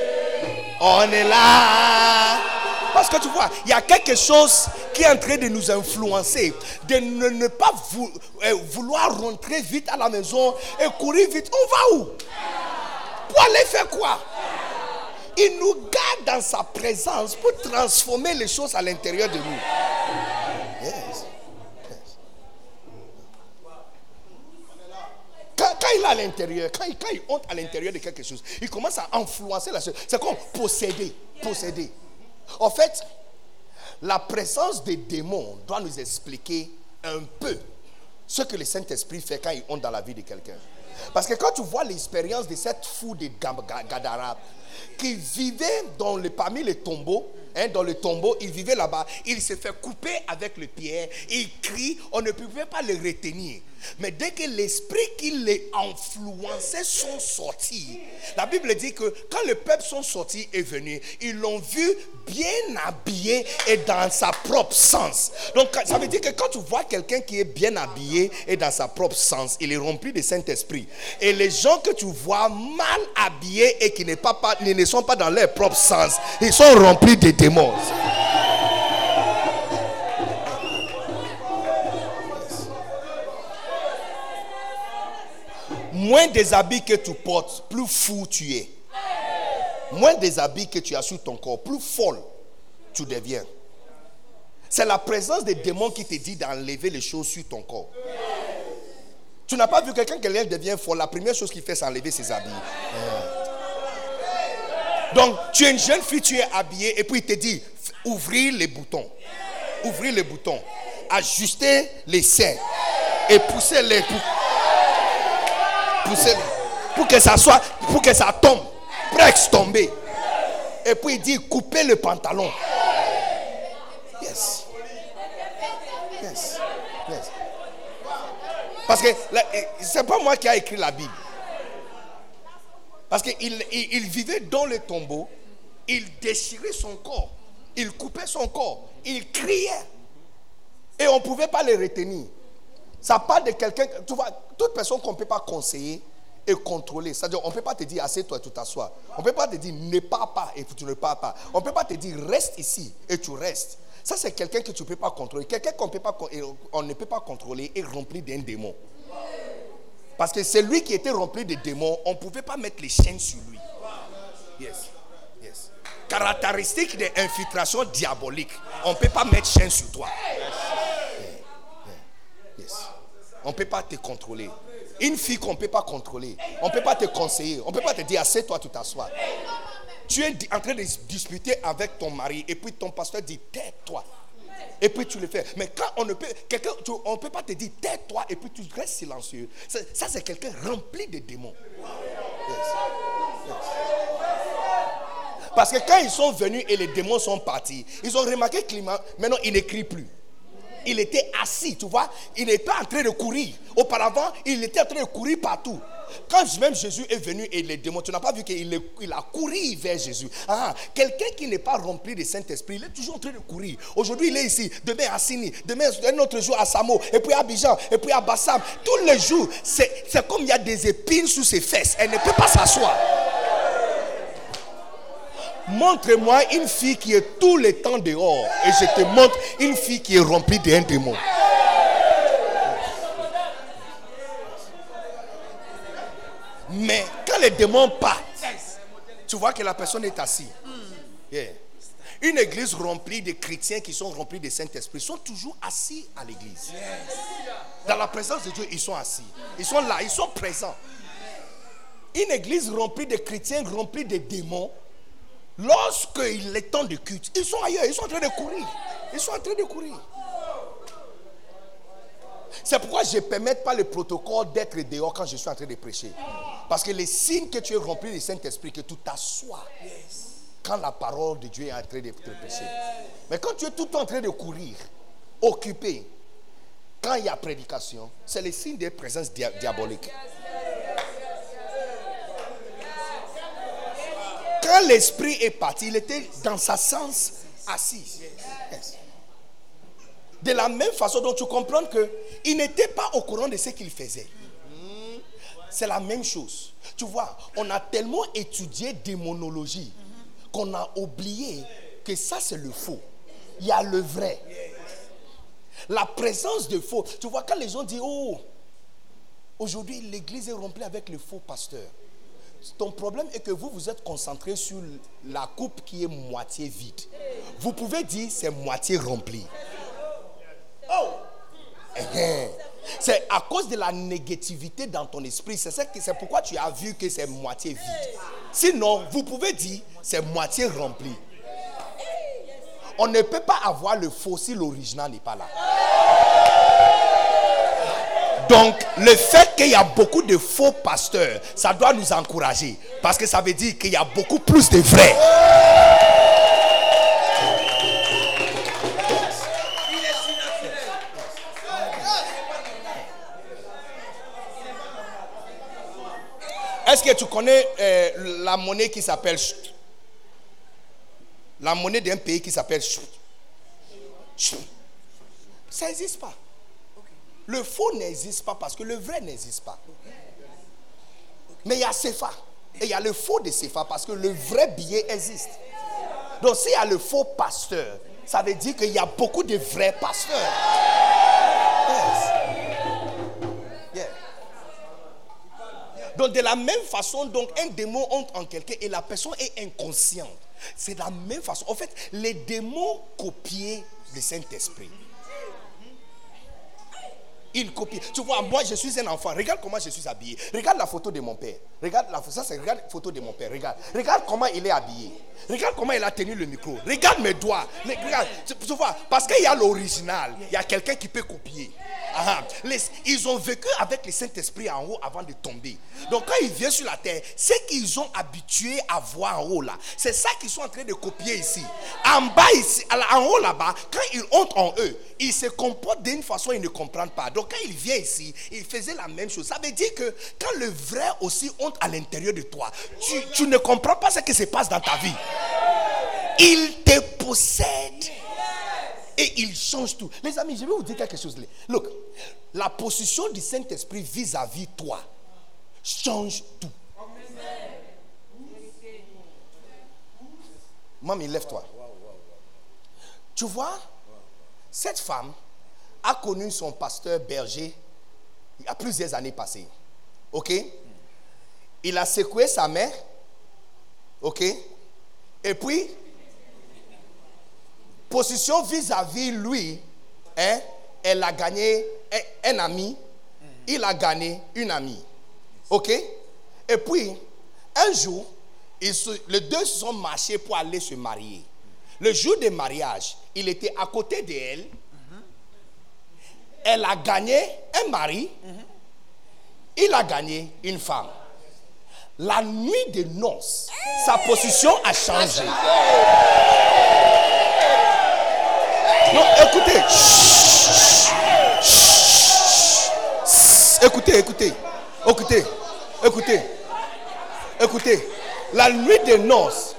on est là. Parce que tu vois, il y a quelque chose qui est en train de nous influencer, de ne, pas euh, vouloir rentrer vite à la maison et courir vite. On va où? Pour aller faire quoi? Il nous garde dans sa présence pour transformer les choses à l'intérieur de nous. À l'intérieur, quand il, quand entre à l'intérieur de quelque chose, il commence à influencer la chose. C'est comme posséder. Posséder. En fait, la présence des démons doit nous expliquer un peu ce que le Saint-Esprit fait quand il entre dans la vie de quelqu'un. Parce que quand tu vois l'expérience de cette fou de Gadara qui vivait dans le, parmi les tombeaux, hein, dans le tombeau, il vivait là-bas, il s'est fait couper avec le pied, il crie, on ne pouvait pas le retenir. Mais dès que l'esprit qui les influençait sont sortis, la Bible dit que quand le peuple sont sortis et venus, ils l'ont vu bien habillé et dans sa propre sens. Donc ça veut dire que quand tu vois quelqu'un qui est bien habillé et dans sa propre sens, il est rempli de Saint-Esprit. Et les gens que tu vois mal habillés et qui n'est pas, pas- ne sont pas dans leur propre sens, ils sont remplis de démons. Moins des habits que tu portes, plus fou tu es. Moins des habits que tu as sur ton corps, plus folle tu deviens. C'est la présence des démons qui te dit d'enlever les choses sur ton corps. Tu n'as pas vu quelqu'un qui devient folle, la première chose qu'il fait, c'est enlever ses habits. Donc, tu es une jeune fille, tu es habillée, et puis il te dit, ouvrir les boutons. Ouvrir les boutons. Ajuster les seins. Et pousser les... pou- Pousser pour que ça soit, pour que ça tombe. Tomber. Et puis il dit, couper le pantalon. Yes. Yes. Yes. Parce que c'est pas moi qui a écrit la Bible. Parce qu'il il, il vivait dans le tombeau, il déchirait son corps, il coupait son corps, il criait. Et on ne pouvait pas le retenir. Ça parle de quelqu'un, tu vois, toute personne qu'on ne peut pas conseiller et contrôler. C'est-à-dire, on ne peut pas te dire, assieds-toi et tu t'assois. On ne peut pas te dire, ne pars pas et tu ne pars pas. On ne peut pas te dire, reste ici et tu restes. Ça, c'est quelqu'un que tu ne peux pas contrôler. Quelqu'un qu'on et ne peut pas contrôler est rempli d'un démon. Parce que c'est lui qui était rempli de démons, on ne pouvait pas mettre les chaînes sur lui. Yes. Caractéristique d'infiltration diabolique. On ne peut pas mettre chaîne sur toi. On ne peut pas te contrôler. Une fille qu'on ne peut pas contrôler. On ne peut pas te conseiller. On ne peut pas te dire, assieds-toi, tu t'assois. Tu es en train de discuter avec ton mari et puis ton pasteur dit, tais-toi. Et puis tu le fais. Mais quand on ne peut, quelqu'un, on ne peut pas te dire, tais-toi et puis tu restes silencieux. Ça, c'est quelqu'un rempli de démons. Parce que quand ils sont venus et les démons sont partis, ils ont remarqué Climat, maintenant il n'écrit plus. Il était assis, tu vois. Il pas en train de courir. Auparavant, il était en train de courir partout. Quand même Jésus est venu et les démons, tu n'as pas vu qu'il il a couru vers Jésus. Ah, quelqu'un qui n'est pas rempli de Saint-Esprit, il est toujours en train de courir. Aujourd'hui, il est ici. Demain à Sini. Demain, un autre jour à Samo. Et puis à Abidjan. Et puis à Bassam. Tous les jours, c'est comme il y a des épines sous ses fesses. Elle ne peut pas s'asseoir. Montre-moi une fille qui est tout le temps dehors et je te montre une fille qui est remplie d'un démon. Mais quand les démons partent, tu vois que la personne est assise. Yeah. Une église remplie de chrétiens qui sont remplis de Saint-Esprit sont toujours assis à l'église. Dans la présence de Dieu, ils sont assis. Ils sont là, ils sont présents. Une église remplie de chrétiens, remplie de démons, lorsqu'il est temps de culte, ils sont ailleurs, ils sont en train de courir. Ils sont en train de courir. C'est pourquoi je ne permets pas le protocole d'être dehors quand je suis en train de prêcher. Parce que les signes que tu es rempli du Saint-Esprit, que tu t'assois quand la parole de Dieu est en train de te prêcher. Mais quand tu es tout en train de courir, occupé, quand il y a prédication, c'est le signe de présence dia- diabolique. Quand l'esprit est parti, il était dans sa sens assis. De la même façon dont tu comprends que il n'était pas au courant de ce qu'il faisait. C'est la même chose. Tu vois, on a tellement étudié démonologie qu'on a oublié que ça c'est le faux. Il y a le vrai. La présence de faux. Tu vois, quand les gens disent, oh, aujourd'hui l'église est remplie avec le faux pasteur. Ton problème est que vous vous êtes concentré sur la coupe qui est moitié vide. Vous pouvez dire c'est moitié rempli. Oh! C'est à cause de la négativité dans ton esprit. C'est pourquoi tu as vu que c'est moitié vide. Sinon, vous pouvez dire c'est moitié rempli. On ne peut pas avoir le faux si l'original n'est pas là. Donc, le fait qu'il y a beaucoup de faux pasteurs, ça doit nous encourager. Parce que ça veut dire qu'il y a beaucoup plus de vrais. Est-ce que tu connais euh, la monnaie qui s'appelle? La monnaie d'un pays qui s'appelle. Ça n'existe pas. Le faux n'existe pas parce que le vrai n'existe pas. Mais il y a CFA. Et il y a le faux de CFA parce que le vrai billet existe. Donc s'il y a le faux pasteur, ça veut dire qu'il y a beaucoup de vrais pasteurs. Donc de la même façon, donc un démon entre en quelqu'un et la personne est inconsciente. C'est la même façon. En fait, les démons copient le Saint-Esprit. Ils copient. Tu vois, moi je suis un enfant. Regarde comment je suis habillé. Regarde la photo de mon père. Regarde la ça regarde photo de mon père. Regarde. Regarde comment il est habillé. Regarde comment il a tenu le micro. Regarde mes doigts. Regarde. Tu, vois, parce qu'il y a l'original, il y a quelqu'un qui peut copier. Ah, ils ont vécu avec le Saint-Esprit en haut avant de tomber. Donc quand ils viennent sur la terre, ce qu'ils ont habitué à voir en haut là, c'est ça qu'ils sont en train de copier ici. En bas ici, en haut là-bas, quand ils entrent en eux, ils se comportent d'une façon ils ne comprennent pas. Donc quand ils viennent ici, ils faisaient la même chose. Ça veut dire que quand le vrai aussi entre à l'intérieur de toi, tu, ne comprends pas ce qui se passe dans ta vie. Il te possède. Et il change tout. Les amis, je vais vous dire quelque chose. Look, la position du Saint-Esprit vis-à-vis toi change tout. Maman, lève-toi. Tu vois, cette femme a connu son pasteur berger il y a plusieurs années passées. Ok? Il a secoué sa mère. Ok? Et puis, position vis-à-vis lui, hein, elle a gagné un, ami, il a gagné une amie. Ok? Et puis, un jour, ils les deux se sont marchés pour aller se marier. Le jour du mariage, il était à côté d'elle. Elle a gagné un mari. Il a gagné une femme. La nuit de noces, sa position a changé. Non, écoutez. Écoutez, écoutez. Écoutez. Écoutez. Écoutez. La nuit des noces,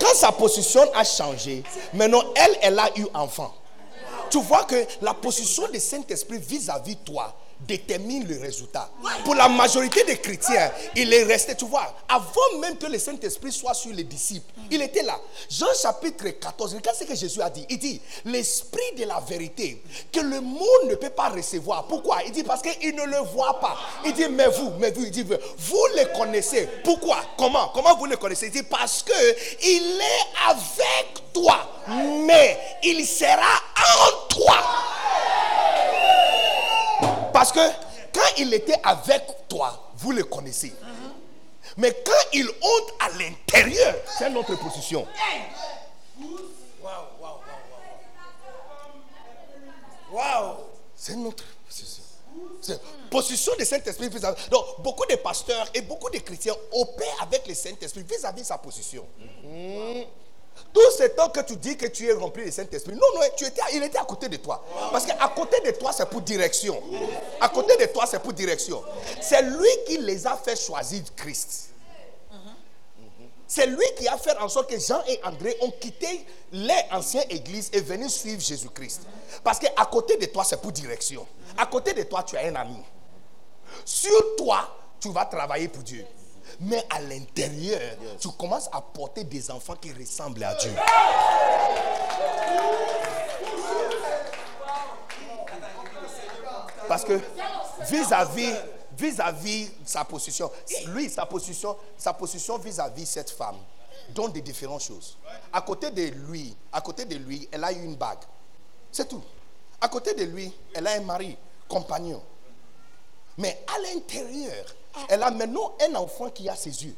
quand sa position a changé, maintenant elle, elle a eu enfant. Tu vois que la position du Saint-Esprit vis-à-vis toi détermine le résultat. Pour la majorité des chrétiens, il est resté, tu vois, avant même que le Saint-Esprit soit sur les disciples, il était là. Jean chapitre 14, regarde ce que Jésus a dit. Il dit, l'Esprit de la vérité, que le monde ne peut pas recevoir. Pourquoi? Il dit, parce qu'il ne le voit pas. Il dit, mais vous, mais vous, il dit, vous le connaissez. Pourquoi? Comment? Comment vous le connaissez? Il dit, parce que il est avec toi, mais il sera en toi. Parce que quand il était avec toi, vous le connaissez. Mais quand il entre à l'intérieur, c'est notre position. C'est notre position. C'est position du Saint-Esprit vis-à-vis. Donc, beaucoup de pasteurs et beaucoup de chrétiens opèrent avec le Saint-Esprit vis-à-vis de sa position. Mm. Tout ce temps que tu dis que tu es rempli du Saint-Esprit, non, non, il était à côté de toi. Parce qu'à côté de toi, c'est pour direction. À côté de toi, c'est pour direction. C'est lui qui les a fait choisir Christ. C'est lui qui a fait en sorte que Jean et André ont quitté les anciennes églises et venu suivre Jésus-Christ. Parce qu'à côté de toi, c'est pour direction. À côté de toi, tu as un ami. Sur toi, tu vas travailler pour Dieu. Mais à l'intérieur, tu commences à porter des enfants qui ressemblent à Dieu. Parce que vis-à-vis vis-à-vis sa position, lui, sa position, sa position vis-à-vis cette femme donne des différentes choses. À côté de lui, à côté de lui, elle a une bague. C'est tout. À côté de lui, elle a un mari, compagnon. Mais à l'intérieur, elle a maintenant un enfant qui a ses yeux.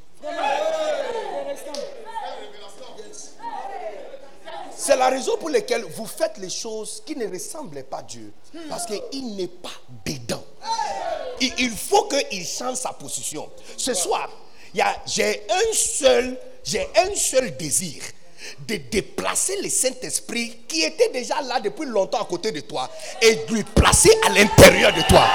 C'est la raison pour laquelle vous faites les choses qui ne ressemblent pas à Dieu. Parce qu'il n'est pas dedans. Il, faut qu'il change sa position. Ce soir, j'ai un seul, j'ai un seul désir de déplacer le Saint-Esprit qui était déjà là depuis longtemps à côté de toi et de lui placer à l'intérieur de toi.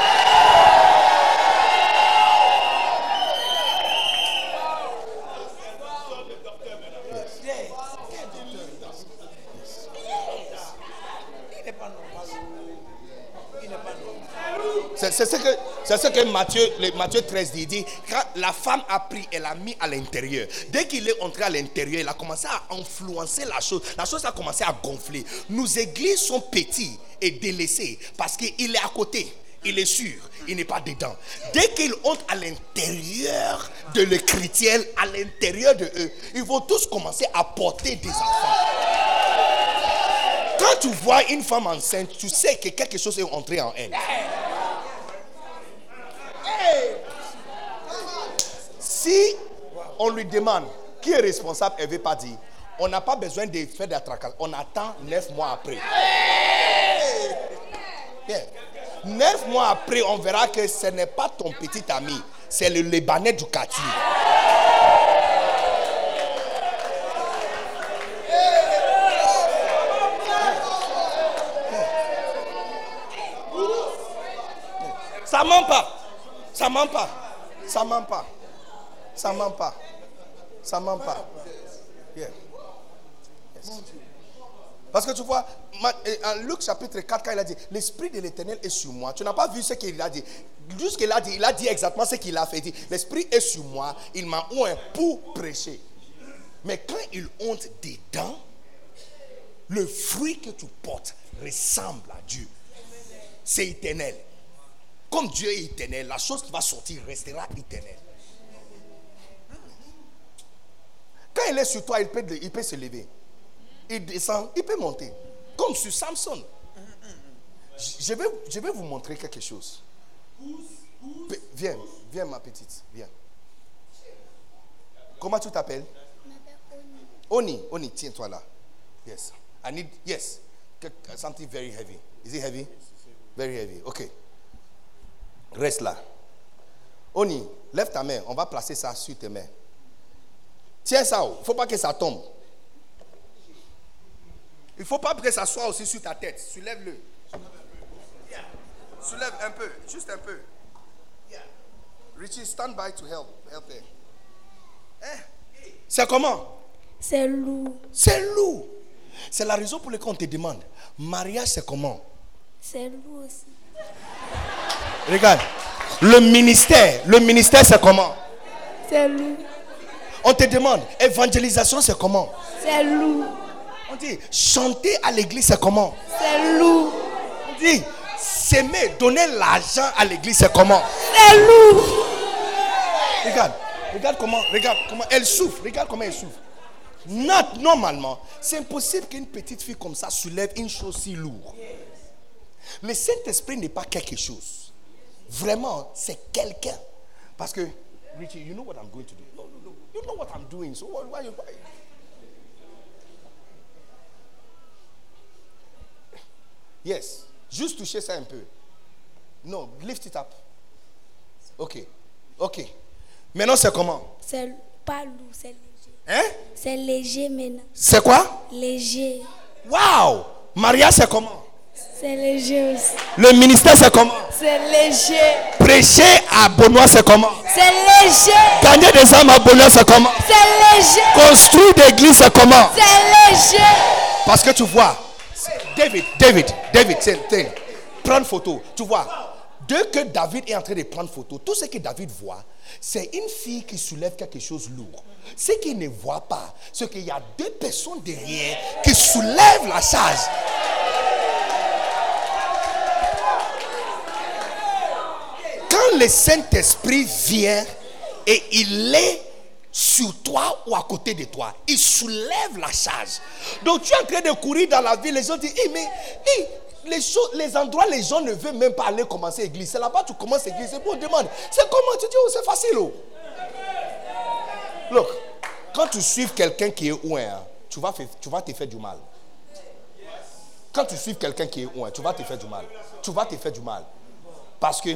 C'est ce que, c'est ce que Matthieu, Matthieu 13 dit. Quand la femme a pris, elle a mis à l'intérieur. Dès qu'il est entré à l'intérieur, il a commencé à influencer la chose. La chose a commencé à gonfler. Nos églises sont petites et délaissées parce qu'il est à côté. Il est sûr, il n'est pas dedans. Dès qu'ils entrent à l'intérieur de le à l'intérieur de eux, ils vont tous commencer à porter des enfants. Quand tu vois une femme enceinte, tu sais que quelque chose est entré en elle. Si on lui demande qui est responsable, elle ne veut pas dire. On n'a pas besoin de faire des tracas. On attend neuf mois après. Neuf mois après, on verra que ce n'est pas ton petit ami, c'est le Libanais du quartier. Ça ment pas. Ça ment pas. Ça ment pas. Ça ment pas. Ça ment pas. Yeah. Yes. Parce que tu vois, en Luc chapitre 4, quand il a dit, l'Esprit de l'Éternel est sur moi, tu n'as pas vu ce qu'il a dit. Jusqu'il a dit, il a dit exactement ce qu'il a fait. Il dit, l'Esprit est sur moi, il m'a oint pour prêcher. Mais quand il honte dedans, le fruit que tu portes ressemble à Dieu. C'est éternel. Comme Dieu est éternel, la chose qui va sortir restera éternelle. Quand il est sur toi, il peut, se lever. Il descend, il peut monter. Comme sur Samson. Je vais, je vais vous montrer quelque chose. Viens, viens ma petite, viens. Comment tu t'appelles? Oni, Oni, tiens-toi là. Yes. I need, yes. Something very heavy. Is it heavy? Very heavy. Okay. Reste là. Oni, lève ta main. On va placer ça sur tes mains. Tiens ça. Il ne faut pas que ça tombe. Il ne faut pas que ça soit aussi sur ta tête. Soulève-le. Soulève un peu. Juste un peu. Richie, stand by to help. Help her. Hein? C'est comment? C'est lourd. C'est lourd. C'est la raison pour laquelle on te demande. Mariage, c'est comment? C'est lourd aussi. Regarde. Le ministère. Le ministère, c'est comment? C'est lourd. On te demande. Évangélisation, c'est comment? C'est lourd. On dit. Chanter à l'église, c'est comment? C'est lourd. On dit. S'aimer, donner l'argent à l'église, c'est comment? C'est lourd. Regarde, regarde comment, regarde comment elle souffre. Regarde comment elle souffre. Not- normalement, c'est impossible qu'une petite fille comme ça soulève une chose si lourde. Le Saint-Esprit n'est pas quelque chose. Vraiment, c'est quelqu'un. Parce que, Richie, you know what I'm going to do? No, no, no. You know what I'm doing. So why, why, why? Yes. Juste toucher ça un peu. Non, lift it up. Ok. Ok. Maintenant, c'est comment? C'est pas lourd, c'est léger. Hein? C'est léger maintenant. C'est quoi? Léger. Waouh Maria, c'est comment? C'est léger aussi. Le ministère, c'est comment? C'est léger. Prêcher à Benoît, c'est comment? C'est léger. Gagner des âmes à Benoît, c'est comment? C'est léger. Construire des églises, c'est comment? C'est léger. Parce que tu vois, David, David, David, tiens, prendre photo. Tu vois, dès que David est en train de prendre photo, tout ce que David voit, c'est une fille qui soulève quelque chose de lourd. Ce qu'il ne voit pas, c'est qu'il y a deux personnes derrière qui soulèvent la charge. Quand le Saint-Esprit vient et il est sur toi ou à côté de toi, il soulève la charge. Donc tu es en train de courir dans la ville, les gens disent, Eh, mais eh, les, choses, les endroits, les gens ne veulent même pas aller commencer l'église. C'est là-bas que tu commences l'église. C'est pour demande. C'est comment? Tu dis, oh, c'est facile. Oh. Look, quand tu suis quelqu'un qui est loin, hein, tu, vas, tu vas te faire du mal. Quand tu suis quelqu'un qui est loin, tu vas te faire du mal. Tu vas te faire du mal. Parce que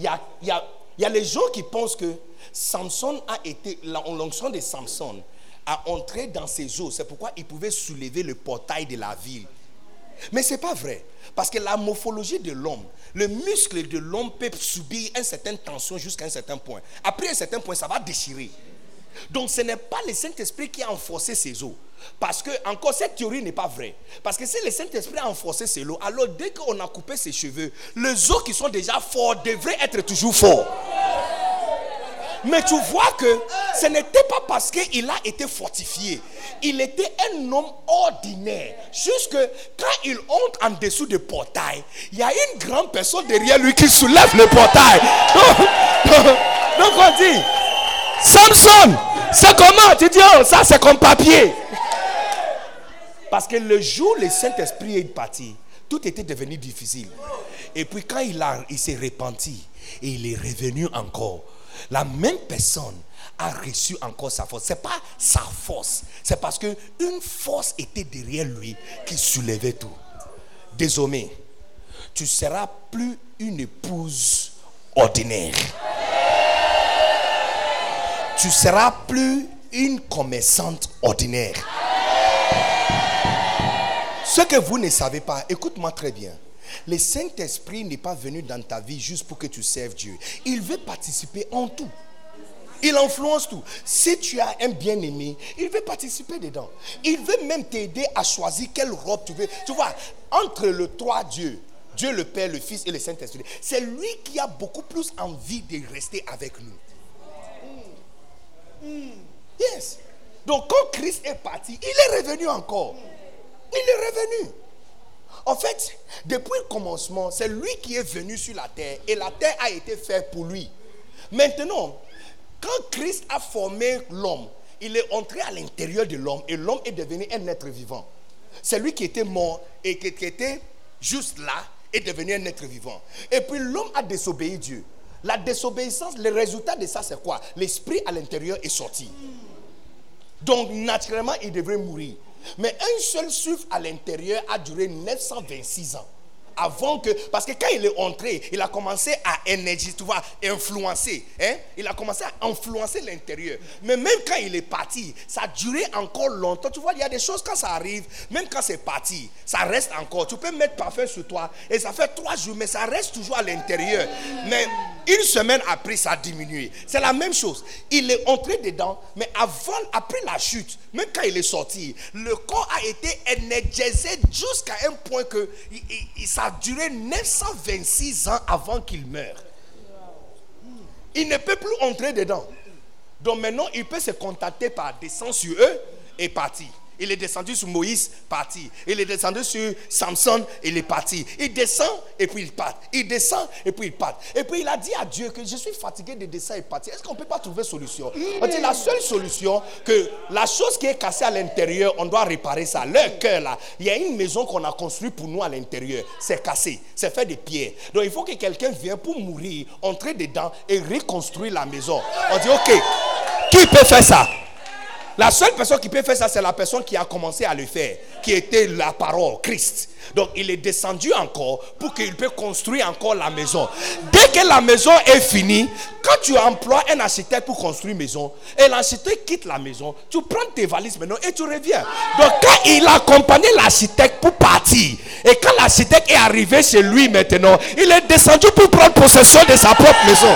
il y, a, y les gens qui pensent que Samson a été, l'onction de Samson a entré dans ses eaux. C'est pourquoi il pouvait soulever le portail de la ville. Mais ce n'est pas vrai. Parce que la morphologie de l'homme, le muscle de l'homme peut subir une certaine tension jusqu'à un certain point. Après un certain point, ça va déchirer. Donc ce n'est pas le Saint-Esprit qui a renforcé ses os. Parce que, encore, cette théorie n'est pas vraie. Parce que si le Saint-Esprit a renforcé ses os, alors dès qu'on a coupé ses cheveux, les os qui sont déjà forts devraient être toujours forts. Mais tu vois que ce n'était pas parce qu'il a été fortifié. Il était un homme ordinaire. Jusque quand il entre en dessous du portail, il y a une grande personne derrière lui qui soulève le portail. Donc on dit, Samson, c'est comment Tu dis, oh, ça c'est comme papier. Parce que le jour où le Saint-Esprit est parti, tout était devenu difficile. Et puis quand il, il s'est repenti et il est revenu encore, la même personne a reçu encore sa force. Ce n'est pas sa force, c'est parce qu'une force était derrière lui qui soulevait tout. Désormais, tu seras plus une épouse ordinaire. Tu seras plus une commerçante ordinaire. Ce que vous ne savez pas, écoute-moi très bien. Le Saint-Esprit n'est pas venu dans ta vie juste pour que tu serves Dieu. Il veut participer en tout. Il influence tout. Si tu as un bien-aimé, il veut participer dedans. Il veut même t'aider à choisir quelle robe tu veux. Tu vois, entre le trois dieux, Dieu le Père, le Fils et le Saint-Esprit, c'est lui qui a beaucoup plus envie de rester avec nous. Yes. Donc quand Christ est parti, il est revenu encore. Il est revenu. En fait, depuis le commencement, c'est lui qui est venu sur la terre et la terre a été faite pour lui. Maintenant, quand Christ a formé l'homme, il est entré à l'intérieur de l'homme et l'homme est devenu un être vivant. C'est lui qui était mort et qui, qui était juste là est devenu un être vivant. Et puis l'homme a désobéi Dieu. La désobéissance, le résultat de ça, c'est quoi? L'esprit à l'intérieur est sorti. Donc, naturellement, il devrait mourir. Mais un seul souffle à l'intérieur a duré 926 ans. Avant que. Parce que quand il est entré, il a commencé à énergiser, tu vois, influencer. Hein? Il a commencé à influencer l'intérieur. Mais même quand il est parti, ça a duré encore longtemps. Tu vois, il y a des choses quand ça arrive, même quand c'est parti, ça reste encore. Tu peux mettre parfum sur toi et ça fait trois jours, mais ça reste toujours à l'intérieur. Mais une semaine après, ça a diminué. C'est la même chose. Il est entré dedans, mais avant, après la chute, même quand il est sorti, le corps a été énergisé jusqu'à un point que ça a duré 926 ans avant qu'il meure. Il ne peut plus entrer dedans. Donc maintenant, il peut se contacter par descendre sur eux et partir. Il est descendu sur Moïse, parti. Il est descendu sur Samson, il est parti. Il descend et puis il part. Il descend et puis il part. Et puis il a dit à Dieu que je suis fatigué de descendre et partir. Est-ce qu'on ne peut pas trouver solution? On dit la seule solution, que la chose qui est cassée à l'intérieur, on doit réparer ça. Leur cœur là, il y a une maison qu'on a construite pour nous à l'intérieur. C'est cassé, c'est fait de pierre. Donc il faut que quelqu'un vienne pour mourir, entrer dedans et reconstruire la maison. On dit ok, qui peut faire ça? La seule personne qui peut faire ça, c'est la personne qui a commencé à le faire, qui était la parole, Christ. Donc il est descendu encore pour qu'il puisse construire encore la maison. Dès que la maison est finie, quand tu emploies un architecte pour construire une maison, et l'architecte quitte la maison, tu prends tes valises maintenant et tu reviens. Donc quand il a accompagné l'architecte pour partir, et quand l'architecte est arrivé chez lui maintenant, il est descendu pour prendre possession de sa propre maison.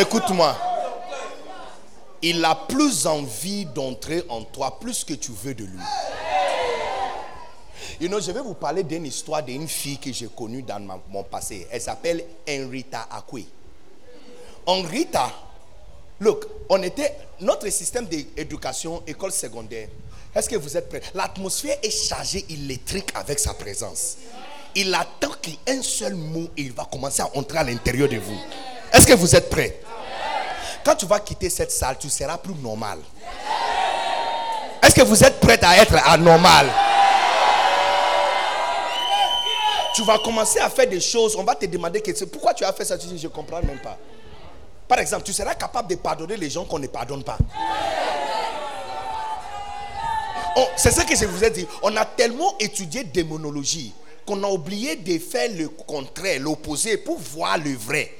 Écoute-moi. Il a plus envie d'entrer en toi, plus que tu veux de lui. You know, je vais vous parler d'une histoire d'une fille que j'ai connue dans mon passé. Elle s'appelle Henrita Akwe. Henrita, Look, on était. Notre système d'éducation, école secondaire, est-ce que vous êtes prêts? L'atmosphère est chargée électrique avec sa présence. Il attend qu'un seul mot et il va commencer à entrer à l'intérieur de vous. Est-ce que vous êtes prêts? Quand tu vas quitter cette salle, tu seras plus normal. Est-ce que vous êtes prêts à être anormal? Tu vas commencer à faire des choses, on va te demander pourquoi tu as fait ça, tu dis je ne comprends même pas. Par exemple, tu seras capable de pardonner les gens qu'on ne pardonne pas. C'est ce que je vous ai dit. On a tellement étudié démonologie qu'on a oublié de faire le contraire, l'opposé, pour voir le vrai.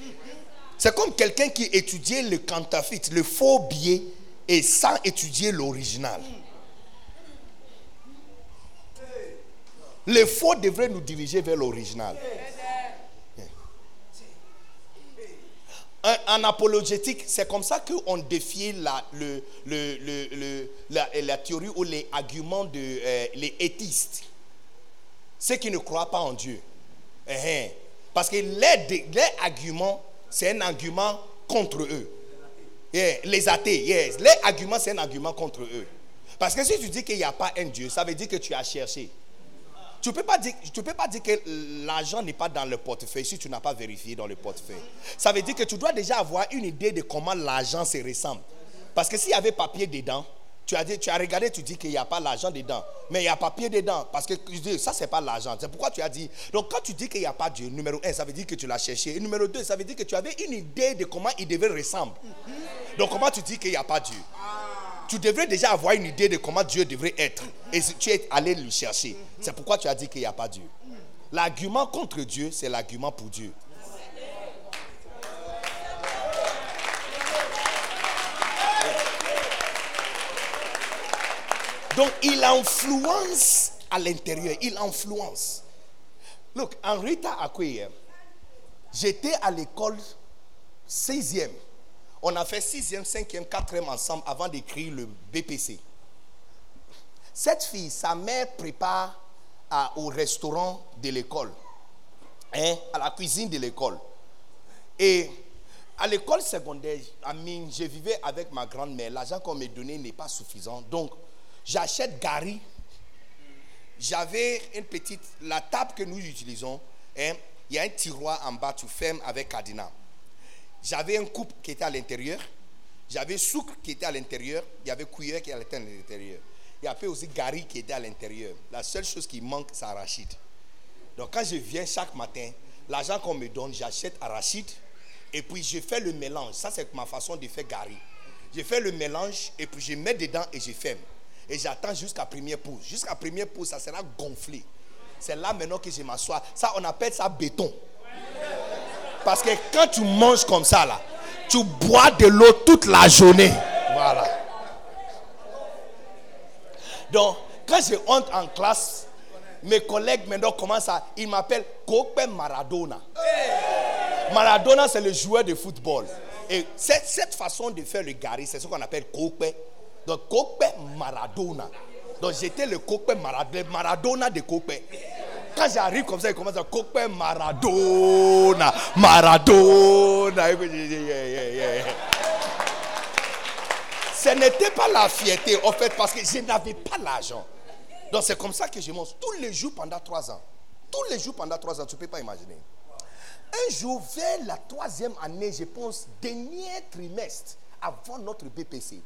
C'est comme quelqu'un qui étudiait le counterfeit, le faux billet, et sans étudier l'original. Le faux devrait nous diriger vers l'original. En, apologétique, c'est comme ça qu'on défie la, la, la théorie ou les arguments de euh, les éthistes. Ceux qui ne croient pas en Dieu. Eh, eh. Parce que les, les arguments, c'est un argument contre eux. Les athées. Les arguments, c'est un argument contre eux. Parce que si tu dis qu'il n'y a pas un Dieu, ça veut dire que tu as cherché. Tu ne peux pas dire que l'argent n'est pas dans le portefeuille si tu n'as pas vérifié dans le portefeuille. Ça veut dire que tu dois déjà avoir une idée de comment l'argent se ressemble. Parce que s'il y avait papier dedans, tu as, dit, tu as regardé, tu dis qu'il n'y a pas l'argent dedans. Mais il y a papier dedans. Parce que ça, c'est pas l'argent. C'est pourquoi tu as dit. Donc, quand tu dis qu'il n'y a pas Dieu, numéro un, ça veut dire que tu l'as cherché. Et numéro deux, ça veut dire que tu avais une idée de comment il devait ressembler. Donc, comment tu dis qu'il n'y a pas Dieu? Tu devrais déjà avoir une idée de comment Dieu devrait être. Et tu es allé le chercher. C'est pourquoi tu as dit qu'il n'y a pas Dieu. L'argument contre Dieu, c'est l'argument pour Dieu. Donc, il influence à l'intérieur. Il influence. Look, Henrietta Acquaye, j'étais à l'école 6e. On a fait 6e, 5e, 4e ensemble avant d'écrire le BPC. Cette fille, sa mère prépare au restaurant de l'école, hein, à la cuisine de l'école. Et à l'école secondaire, à mine, je vivais avec ma grand-mère. L'argent qu'on me donnait n'est pas suffisant. Donc, j'achète Gary. J'avais une petite. La table que nous utilisons, hein, il y a un tiroir en bas, tu fermes avec cadenas. J'avais un coupe qui était à l'intérieur. J'avais sucre qui était à l'intérieur. Il y avait cuillère qui était à l'intérieur. Il y avait aussi Gary qui était à l'intérieur. La seule chose qui manque, c'est arachide. Donc quand je viens chaque matin, l'argent qu'on me donne, j'achète arachide et puis je fais le mélange. Ça, c'est ma façon de faire Gary. Je fais le mélange et puis je mets dedans et je ferme. Et j'attends jusqu'à première pause. Jusqu'à première pause, ça sera gonflé. C'est là maintenant que je m'assois. Ça, on appelle ça béton. Parce que quand tu manges comme ça, tu bois de l'eau toute la journée. Voilà. Donc, quand je entre en classe, mes collègues maintenant commencent à. Ils m'appellent Kope Maradona. Maradona, c'est le joueur de football. Et cette, façon de faire le gari, c'est ce qu'on appelle Kope. Donc, Kope Maradona. Donc, j'étais le Kope Maradona, Maradona de Kope. Quand j'arrive comme ça, il commence à Kope Maradona, Maradona. Ce n'était pas la fierté, en fait, parce que je n'avais pas l'argent. Donc c'est comme ça que je mange tous les jours pendant trois ans. Tous les jours pendant trois ans, tu ne peux pas imaginer. Un jour, vers la troisième année, je pense, dernier trimestre, avant notre BPC,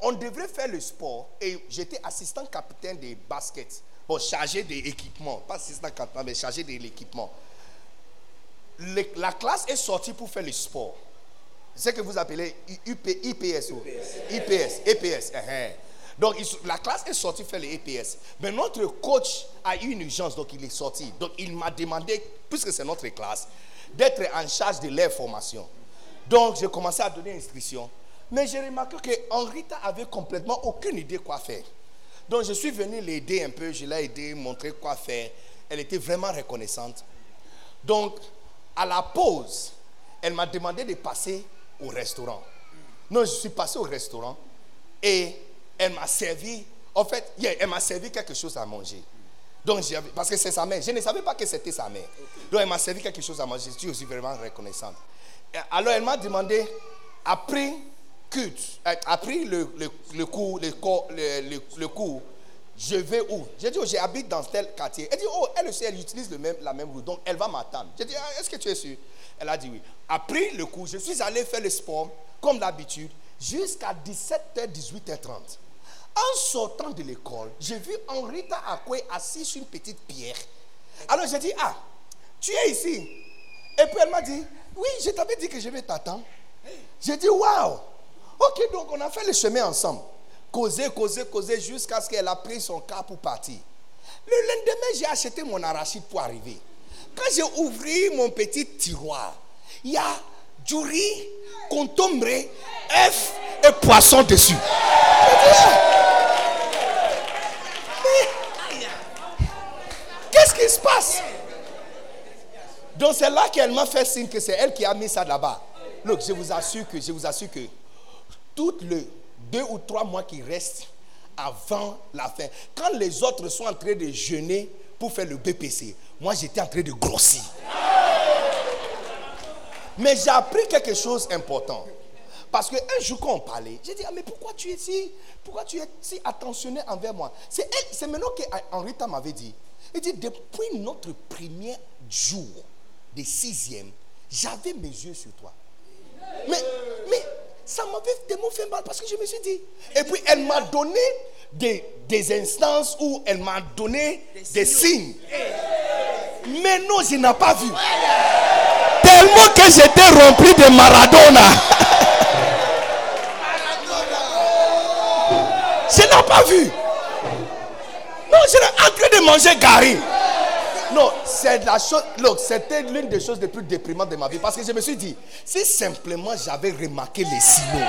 on devrait faire le sport et j'étais assistant capitaine des baskets. Bon, chargé des équipements. Pas assistant capitaine, mais chargé de l'équipement. Le- la classe est sortie pour faire le sport. C'est ce que vous appelez UP, IPS. ou- IPS, EPS. hein, hein. Donc, la classe est sortie faire les EPS. Mais notre coach a eu une urgence, donc il est sorti. Donc, il m'a demandé, puisque c'est notre classe, d'être en charge de leur formation. Donc, j'ai commencé à donner instruction. Mais j'ai remarqué que Henrita avait complètement aucune idée quoi faire. Donc, je suis venu l'aider un peu, je l'ai aidé, montrer quoi faire. Elle était vraiment reconnaissante. Donc, à la pause, elle m'a demandé de passer au restaurant. Non, je suis passé au restaurant et elle m'a servi, en fait, elle m'a servi quelque chose à manger. Donc, parce que c'est sa mère. Je ne savais pas que c'était sa mère. Donc, elle m'a servi quelque chose à manger. Je suis aussi vraiment reconnaissante. Alors, elle m'a demandé, après culte, euh, appris le, le, le cours, le, co- le, le- le cours, je vais où? J'ai dit, oh, j'habite dans tel quartier. Elle dit, oh, elle aussi, elle utilise le même, la même route, donc elle va m'attendre. J'ai dit, ah, est-ce que tu es sûr? Elle a dit oui. Après le cours, je suis allé faire le sport, comme d'habitude, jusqu'à 17h, 18h30. En sortant de l'école, j'ai vu Henrita Akwe assis sur une petite pierre. Alors j'ai dit, ah, tu es ici? Et puis elle m'a dit, oui, je t'avais dit que je vais t'attendre. J'ai dit, waouh. Ok, donc on a fait le chemin ensemble. Causer, causer, causer jusqu'à ce qu'elle a pris son car pour partir. Le lendemain, j'ai acheté mon arachide pour arriver. Quand j'ai ouvert mon petit tiroir, il y a du riz, contombre, œufs et poisson dessus. Qu'est-ce qui se passe? Donc c'est là qu'elle m'a fait signe que c'est elle qui a mis ça là-bas. Look, je vous assure que, je vous assure que, toutes les deux ou trois mois qui restent avant la fin, quand les autres sont en train de jeûner pour faire le BPC, moi j'étais en train de grossir. Mais j'ai appris quelque chose d'important. Parce qu'un jour, quand on parlait, j'ai dit, ah, mais pourquoi tu es si, pourquoi tu es si attentionné envers moi? C'est maintenant que Henrita m'avait dit. Il dit, depuis notre premier jour de sixième, j'avais mes yeux sur toi. Mais, mais ça m'avait tellement fait mal parce que je me suis dit. Et puis elle m'a donné des, des instances où elle m'a donné des signes. Mais non, je n'ai pas vu. Tellement que j'étais rempli de Maradona. Je n'ai pas vu. Non, je suis en train de manger Gary. Non, c'est la chose. Look, c'était l'une des choses les plus déprimantes de ma vie parce que je me suis dit, si simplement j'avais remarqué les signaux,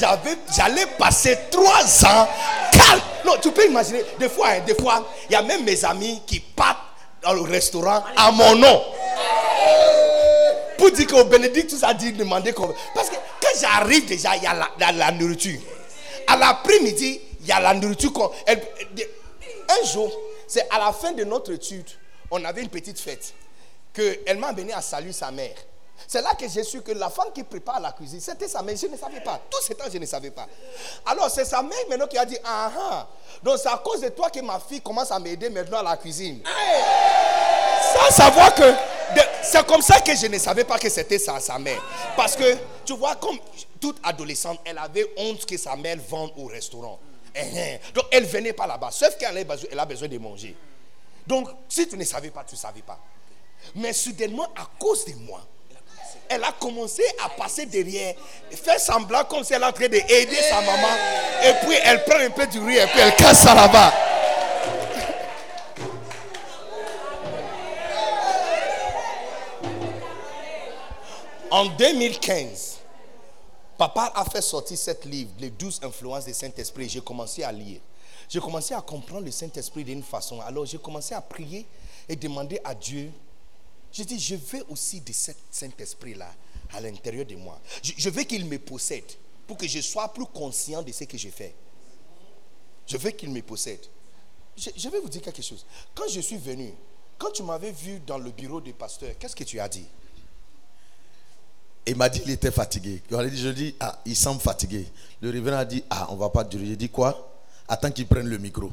j'avais, j'allais passer trois ans calme. Non, tu peux imaginer, des fois, hein, des fois, il y a même mes amis qui partent dans le restaurant à mon nom. Pour dire qu'au Bénédictus a dit demander qu'on. Parce que quand j'arrive déjà, il y a la, la- nourriture. À l'après-midi, il y a la nourriture. un jour, c'est à la fin de notre étude, on avait une petite fête. Que elle m'a amené à saluer sa mère. C'est là que j'ai su que la femme qui prépare la cuisine, c'était sa mère. Je ne savais pas. Tout ce temps, je ne savais pas. Alors, c'est sa mère maintenant qui a dit Ah ah. Donc, c'est à cause de toi que ma fille commence à m'aider maintenant à la cuisine. Sans savoir que. C'est comme ça que je ne savais pas que c'était sa, sa mère. Parce que, tu vois, comme toute adolescente, elle avait honte que sa mère vende au restaurant. Eh, eh. Donc, elle venait pas là-bas. Sauf qu'elle a besoin, elle a besoin de manger. Donc, si tu ne savais pas, tu ne savais pas. Mais soudainement, à cause de moi, elle a commencé à passer derrière, faire semblant comme si elle est en train d'aider sa maman. Et puis, elle prend un peu du riz et puis elle casse ça là-bas. En 2015, papa a fait sortir cette livre, Les 12 influences du Saint-Esprit. J'ai commencé à lire. J'ai commencé à comprendre le Saint-Esprit d'une façon. Alors j'ai commencé à prier et demander à Dieu. J'ai dit, je veux aussi de cet Saint-Esprit-là à l'intérieur de moi. Je, veux qu'il me possède pour que je sois plus conscient de ce que je fais. Je veux qu'il me possède. Je, je vais vous dire quelque chose. Quand je suis venu, quand tu m'avais vu dans le bureau du pasteur, qu'est-ce que tu as dit? Il m'a dit qu'il était fatigué. Je lui ai dit, je dis, ah, il semble fatigué. Le révérend a dit, ah, on va pas durer. J'ai dit quoi? Attends qu'il prenne le micro.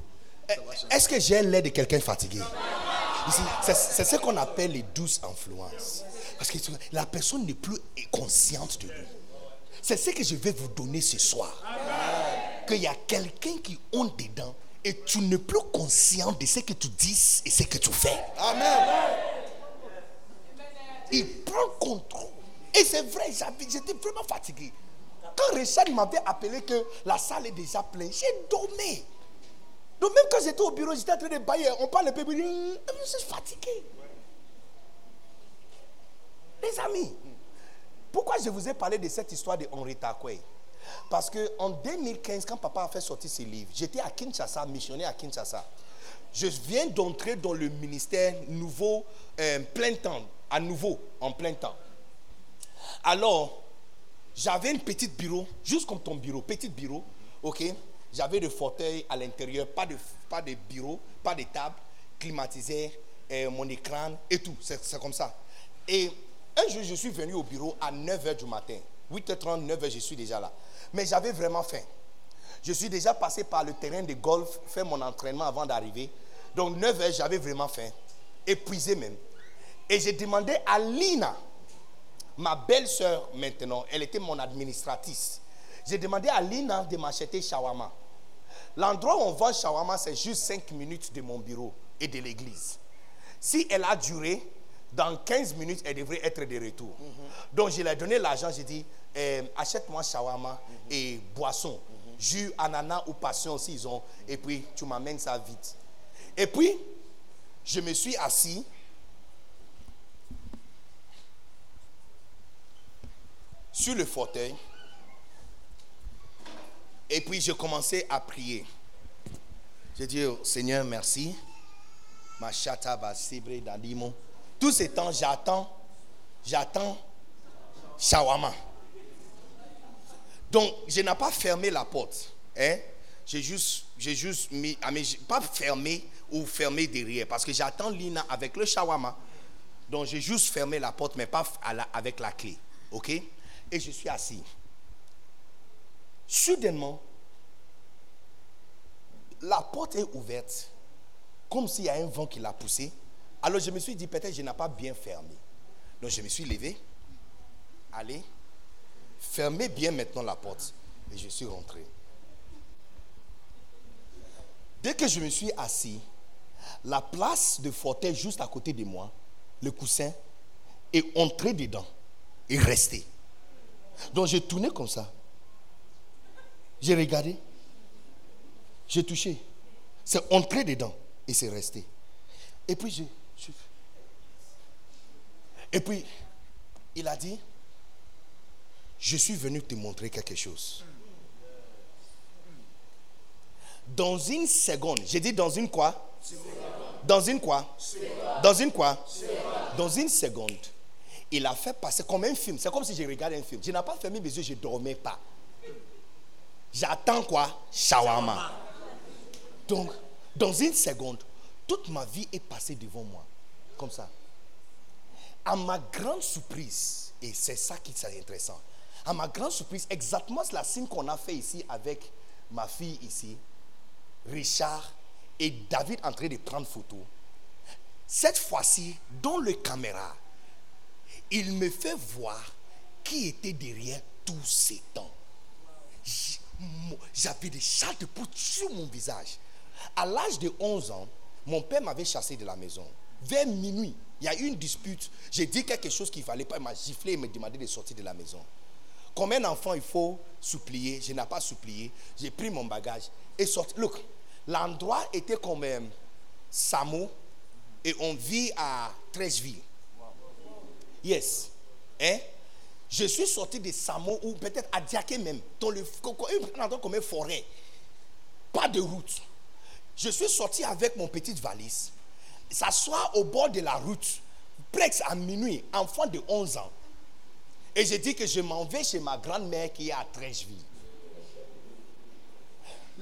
Est-ce que j'ai l'air de quelqu'un fatigué? Ici, c'est ce qu'on appelle les douces influences. Parce que la personne n'est plus consciente de lui. C'est ce que je vais vous donner ce soir. Qu'il y a quelqu'un qui honte dedans et tu n'es plus conscient de ce que tu dis et ce que tu fais. Amen. Il prend contrôle. Et c'est vrai, j'étais vraiment fatigué. Quand Richard m'avait appelé que la salle est déjà pleine, j'ai dormi. Donc même quand j'étais au bureau, j'étais en train de bailler. On parle un peu, je suis fatigué. Les amis, pourquoi je vous ai parlé de cette histoire de Henri Takwe Parce qu'en 2015, quand papa a fait sortir ses livres, j'étais à Kinshasa, missionnaire à Kinshasa. Je viens d'entrer dans le ministère nouveau, euh, plein temps, à nouveau, en plein temps. Alors, j'avais un petit bureau, juste comme ton bureau, petit bureau, ok? J'avais des fauteuils à l'intérieur, pas de, pas de bureau, pas de table, climatisé, euh, mon écran et tout, c'est comme ça. Et un jour, je suis venu au bureau à 9h du matin. 8h30, 9h, je suis déjà là. Mais j'avais vraiment faim. Je suis déjà passé par le terrain de golf, fait mon entraînement avant d'arriver. Donc 9h, j'avais vraiment faim. Épuisé même. Et j'ai demandé à Lina, ma belle-sœur maintenant, elle était mon administratrice. J'ai demandé à Lina de m'acheter shawarma. L'endroit où on vend shawarma, c'est juste 5 minutes de mon bureau et de l'église. Si elle a duré, dans 15 minutes, elle devrait être de retour. Donc, je lui ai donné l'argent. J'ai dit, euh, achète-moi shawarma et boisson. Jus, ananas ou passion s'ils ont. Et puis, tu m'amènes ça vite. Et puis, je me suis assis. Sur le fauteuil. Et puis, j'ai commencé à prier. J'ai dit, oh, Seigneur, merci. Machata Basibre Dadimo. Tout ce temps, j'attends, j'attends shawarma. Donc, je n'ai pas fermé la porte. Hein? J'ai juste, j'ai juste mis, ah, pas fermé ou fermé derrière, parce que j'attends Lina avec le shawarma. Donc, j'ai juste fermé la porte, mais pas avec la clé. OK? Et je suis assis. Soudainement, la porte est ouverte, comme s'il y a un vent qui l'a poussé. Alors je me suis dit, peut-être je n'ai pas bien fermé. Donc je me suis levé, allez, fermez bien maintenant la porte. Et je suis rentré. Dès que je me suis assis, la place de fauteuil juste à côté de moi, le coussin, est entré dedans et resté. Donc j'ai tourné comme ça. J'ai regardé. J'ai touché. C'est entré dedans et c'est resté. Et puis je- Et puis, il a dit, je suis venu te montrer quelque chose. Dans une seconde, j'ai dit dans une quoi? Dans une quoi? Dans une quoi? Dans une seconde, il a fait passer comme un film. C'est comme si je regardais un film. Je n'ai pas fermé mes yeux, je ne dormais pas. J'attends quoi? Shawarma. Donc, dans une seconde, toute ma vie est passée devant moi. Comme ça. À ma grande surprise, et c'est ça qui est intéressant, à ma grande surprise, exactement la signe qu'on a fait ici avec ma fille ici, Richard et David en train de prendre photo. Cette fois-ci, dans le caméra, il me fait voir qui était derrière tous ces temps. J'avais des chats de poudre sur mon visage. À l'âge de 11 ans, mon père m'avait chassé de la maison. Vers minuit, il y a eu une dispute. J'ai dit quelque chose qu'il ne fallait pas. Il m'a giflé et me demandé de sortir de la maison. Comme un enfant, il faut supplier. Je n'ai pas supplié. J'ai pris mon bagage et sorti. Look, l'endroit était comme euh, Samo et on vit à Trècheville. Yes. Hein? Je suis sorti de Samo ou peut-être à Diaké même, dans le, comme une forêt. Pas de route. Je suis sorti avec mon petite valise, s'asseoir au bord de la route, presque à minuit, enfant de 11 ans. Et j'ai dit que je m'en vais chez ma grand-mère qui est à Trècheville.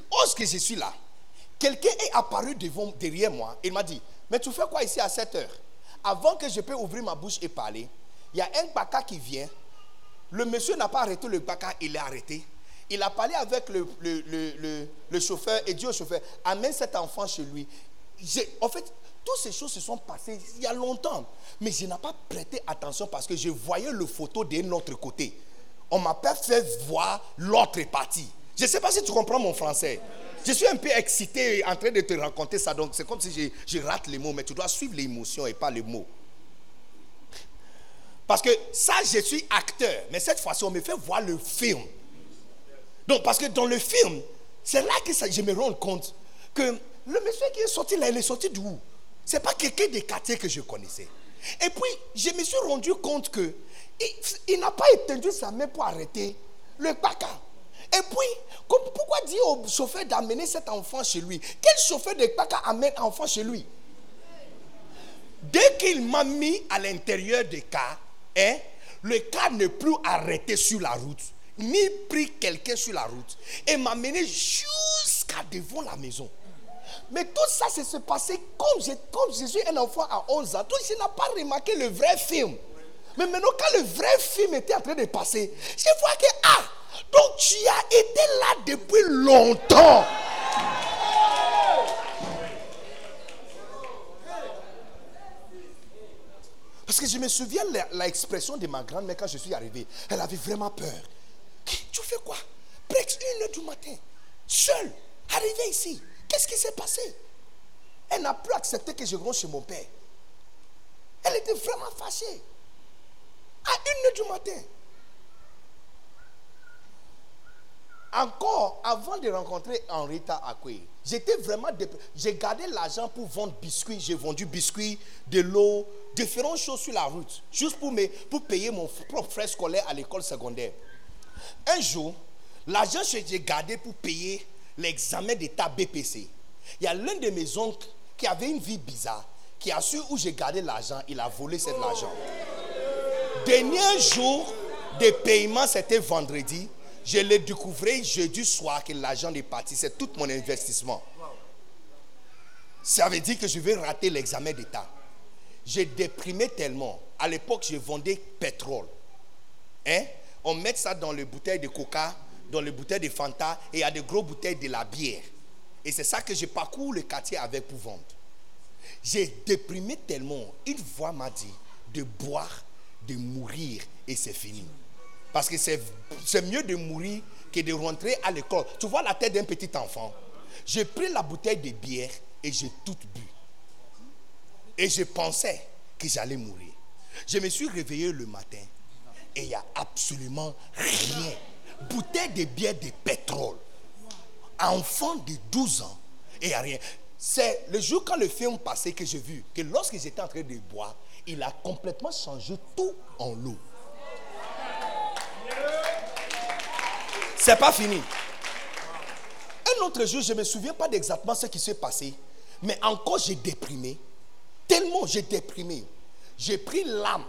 Lorsque je suis là, quelqu'un est apparu devant, derrière moi. Il m'a dit, mais tu fais quoi ici à 7 heures? Avant que je peux ouvrir ma bouche et parler, il y a un baka qui vient. Le monsieur n'a pas arrêté le baka, il est arrêté. Il a parlé avec le, le- le- le- chauffeur et dit au chauffeur, amène cet enfant chez lui. En fait, toutes ces choses se sont passées il y a longtemps. Mais je n'ai pas prêté attention parce que je voyais le photo d'un autre côté. On m'a pas fait voir l'autre partie. Je ne sais pas si tu comprends mon français. Je suis un peu excité en train de te raconter ça. Donc c'est comme si je, rate les mots, mais tu dois suivre l'émotion et pas les mots. Parce que ça, je suis acteur. Mais cette fois-ci, on me fait voir le film. Donc, parce que dans le film, c'est là que je me rends compte que le monsieur qui est sorti là, il est sorti d'où? Ce n'est pas quelqu'un des quartiers que je connaissais. Et puis, je me suis rendu compte que il, n'a pas étendu sa main pour arrêter le baka. Et puis, pourquoi dire au chauffeur d'amener cet enfant chez lui? Quel chauffeur de baka amène enfant chez lui? Dès qu'il m'a mis à l'intérieur des car, hein, le car n'est plus arrêté sur la route, ni pris quelqu'un sur la route, et m'a mené jusqu'à devant la maison. Mais tout ça, c'est se passé comme comme je suis un enfant à 11 ans. Donc, je n'ai pas remarqué le vrai film. Mais maintenant, quand le vrai film était en train de passer, je vois que, ah, donc tu as été là depuis longtemps. Parce que je me souviens l'expression de ma grand-mère quand je suis arrivé. Elle avait vraiment peur. Tu fais quoi? Presque une heure du matin, seule, arrivé ici. Qu'est-ce qui s'est passé? Elle n'a plus accepté que je rentre chez mon père. Elle était vraiment fâchée. À une heure du matin. Encore avant de rencontrer Henrietta Akwe, j'étais vraiment. J'ai gardé l'argent pour vendre biscuits. J'ai vendu biscuits, de l'eau, différentes choses sur la route, juste pour, me, pour payer mon propre frais scolaire à l'école secondaire. Un jour, l'argent que j'ai gardé pour payer l'examen d'état BPC, il y a l'un de mes oncles qui avait une vie bizarre, qui a su où j'ai gardé l'argent, il a volé cet argent. Dernier jour de paiement, c'était vendredi. Je l'ai découvert jeudi soir que l'argent est parti. C'est tout mon investissement. Ça veut dire que je vais rater l'examen d'État. J'ai déprimé tellement. À l'époque, je vendais pétrole. Hein? On met ça dans les bouteilles de coca, dans les bouteilles de Fanta, et il y a des grosses bouteilles de la bière. Et c'est ça que je parcours le quartier avec pour vendre. J'ai déprimé tellement. Une voix m'a dit de boire, de mourir, et c'est fini. Parce que c'est mieux de mourir que de rentrer à l'école. Tu vois la tête d'un petit enfant. J'ai pris la bouteille de bière et j'ai tout bu. Et je pensais que j'allais mourir. Je me suis réveillé le matin et il n'y a absolument rien. Bouteille de bière de pétrole. Enfant de 12 ans et il n'y a rien. C'est le jour quand le film passait que j'ai vu que lorsque j'étais en train de boire, il a complètement changé tout en l'eau. C'est pas fini. Un autre jour, je ne me souviens pas d'exactement ce qui s'est passé, mais encore j'ai déprimé. Tellement j'ai déprimé. J'ai pris l'âme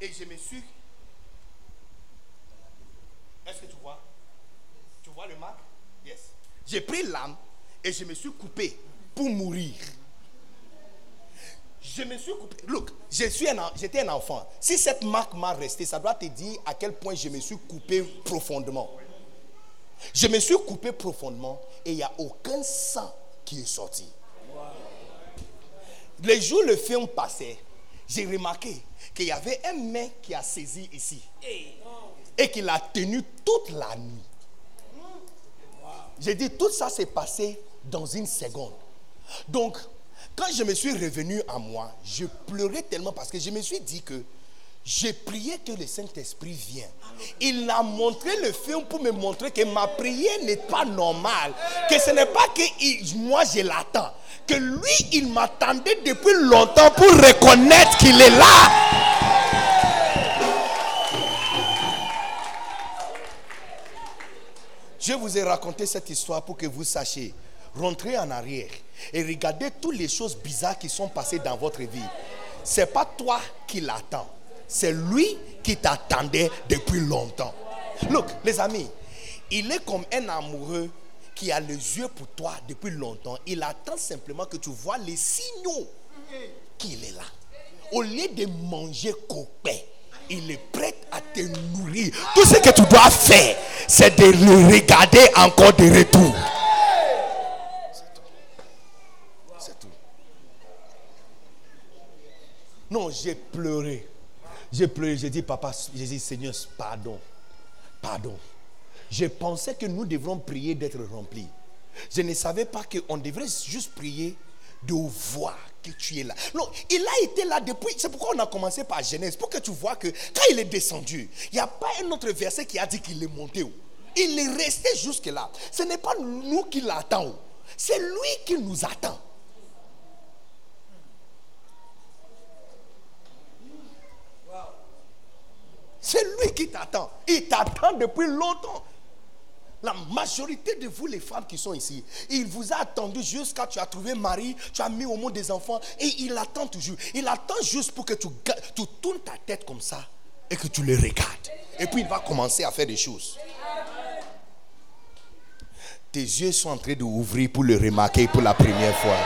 et je me suis. Est-ce que tu vois? Tu vois le marque Yes. J'ai pris l'âme et je me suis coupé pour mourir. Je me suis coupé. Look, je suis un j'étais un enfant. Si cette marque m'a resté, ça doit te dire à quel point je me suis coupé profondément. Je me suis coupé profondément et il n'y a aucun sang qui est sorti. Les jours le film passait, j'ai remarqué qu'il y avait un mec qui a saisi ici et qui l'a tenu toute la nuit. J'ai dit, tout ça s'est passé dans une seconde. Donc, quand je me suis revenu à moi, je pleurais tellement parce que je me suis dit que j'ai prié que le Saint-Esprit vienne. Il a montré le film pour me montrer que ma prière n'est pas normale. Que ce n'est pas que moi je l'attends. Que lui, il m'attendait depuis longtemps pour reconnaître qu'il est là. Je vous ai raconté cette histoire pour que vous sachiez. Rentrez en arrière et regardez toutes les choses bizarres qui sont passées dans votre vie. Ce n'est pas toi qui l'attends. C'est lui qui t'attendait depuis longtemps. Look, les amis, il est comme un amoureux qui a les yeux pour toi depuis longtemps. Il attend simplement que tu vois les signaux qu'il est là. Au lieu de manger copain, il est prêt à te nourrir. Tout ce que tu dois faire, c'est de le regarder encore de retour. C'est tout. Non, j'ai pleuré. J'ai pleuré. J'ai dit, papa, j'ai dit, Seigneur, pardon. Pardon. Je pensais que nous devrons prier d'être remplis. Je ne savais pas qu'on devrait juste prier de voir que tu es là. Non, il a été là depuis. C'est pourquoi on a commencé par Genèse. Pour que tu vois que quand il est descendu, il n'y a pas un autre verset qui a dit qu'il est monté. Il est resté jusque-là. Ce n'est pas nous qui l'attendons. C'est lui qui nous attend. C'est lui qui t'attend. Il t'attend depuis longtemps. La majorité de vous, les femmes qui sont ici, il vous a attendu jusqu'à tu as trouvé mari, tu as mis au monde des enfants et il attend toujours. Il attend juste pour que tu, tu tournes ta tête comme ça et que tu le regardes. Et puis il va commencer à faire des choses. Tes yeux sont en train d'ouvrir pour le remarquer pour la première fois.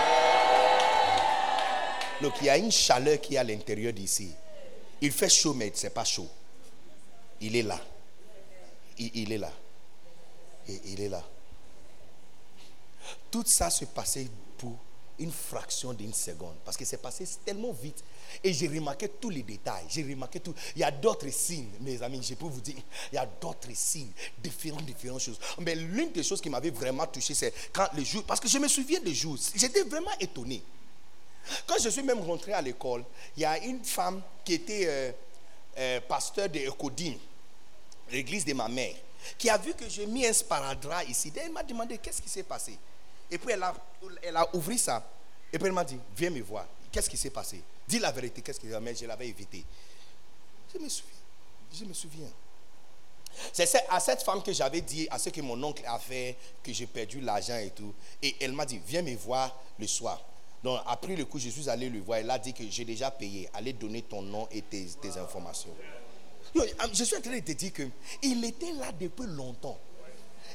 Donc il y a une chaleur qui est à l'intérieur d'ici. Il fait chaud, mais c'est pas chaud. Il est là. Il, est là. Et il est là. Tout ça se passait pour une fraction d'une seconde. Parce que c'est passé tellement vite. Et j'ai remarqué tous les détails. J'ai remarqué tout. Il y a d'autres signes, mes amis. Je peux vous dire, il y a d'autres signes. Différentes, différentes choses. Mais l'une des choses qui m'avait vraiment touché, c'est quand le jour. Parce que je me souviens des jours. J'étais vraiment étonné. Quand je suis même rentré à l'école, il y a une femme qui était euh, euh, pasteur de Ecodine, l'église de ma mère, qui a vu que j'ai mis un sparadrap ici. Elle m'a demandé qu'est-ce qui s'est passé? Et puis elle a, elle a ouvert ça. Et puis elle m'a dit, viens me voir. Qu'est-ce qui s'est passé? Dis la vérité, qu'est-ce qui s'est passé je l'avais évité. Je me souviens. Je me souviens. C'est ce- à cette femme que j'avais dit, à ce que mon oncle a fait, que j'ai perdu l'argent et tout. Et elle m'a dit, viens me voir le soir. Donc, après le coup, je suis allé le voir. Elle a dit que j'ai déjà payé. Allez donner ton nom et tes, tes informations. Non, Je suis en train de te dire que il était là depuis longtemps.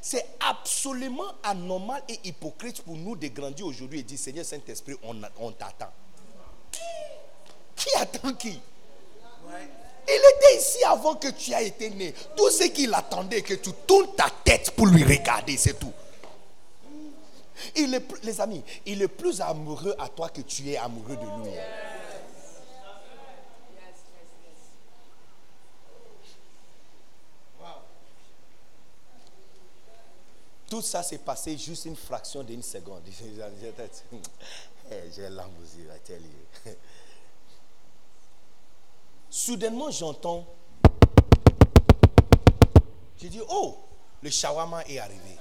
C'est absolument anormal et hypocrite pour nous de grandir aujourd'hui et dire Seigneur Saint-Esprit, on, t'attend. Qui? Attend qui? Il était ici avant que tu aies été né. Tout ce qu'il attendait, que tu tournes ta tête pour lui regarder, c'est tout. Il est, les amis, il est plus amoureux à toi que tu es amoureux de lui. Tout ça s'est passé juste une fraction d'une seconde. Eh, J'ai langue aux yeux, I. Soudainement, j'entends. J'ai dit, oh, le shawarma est arrivé.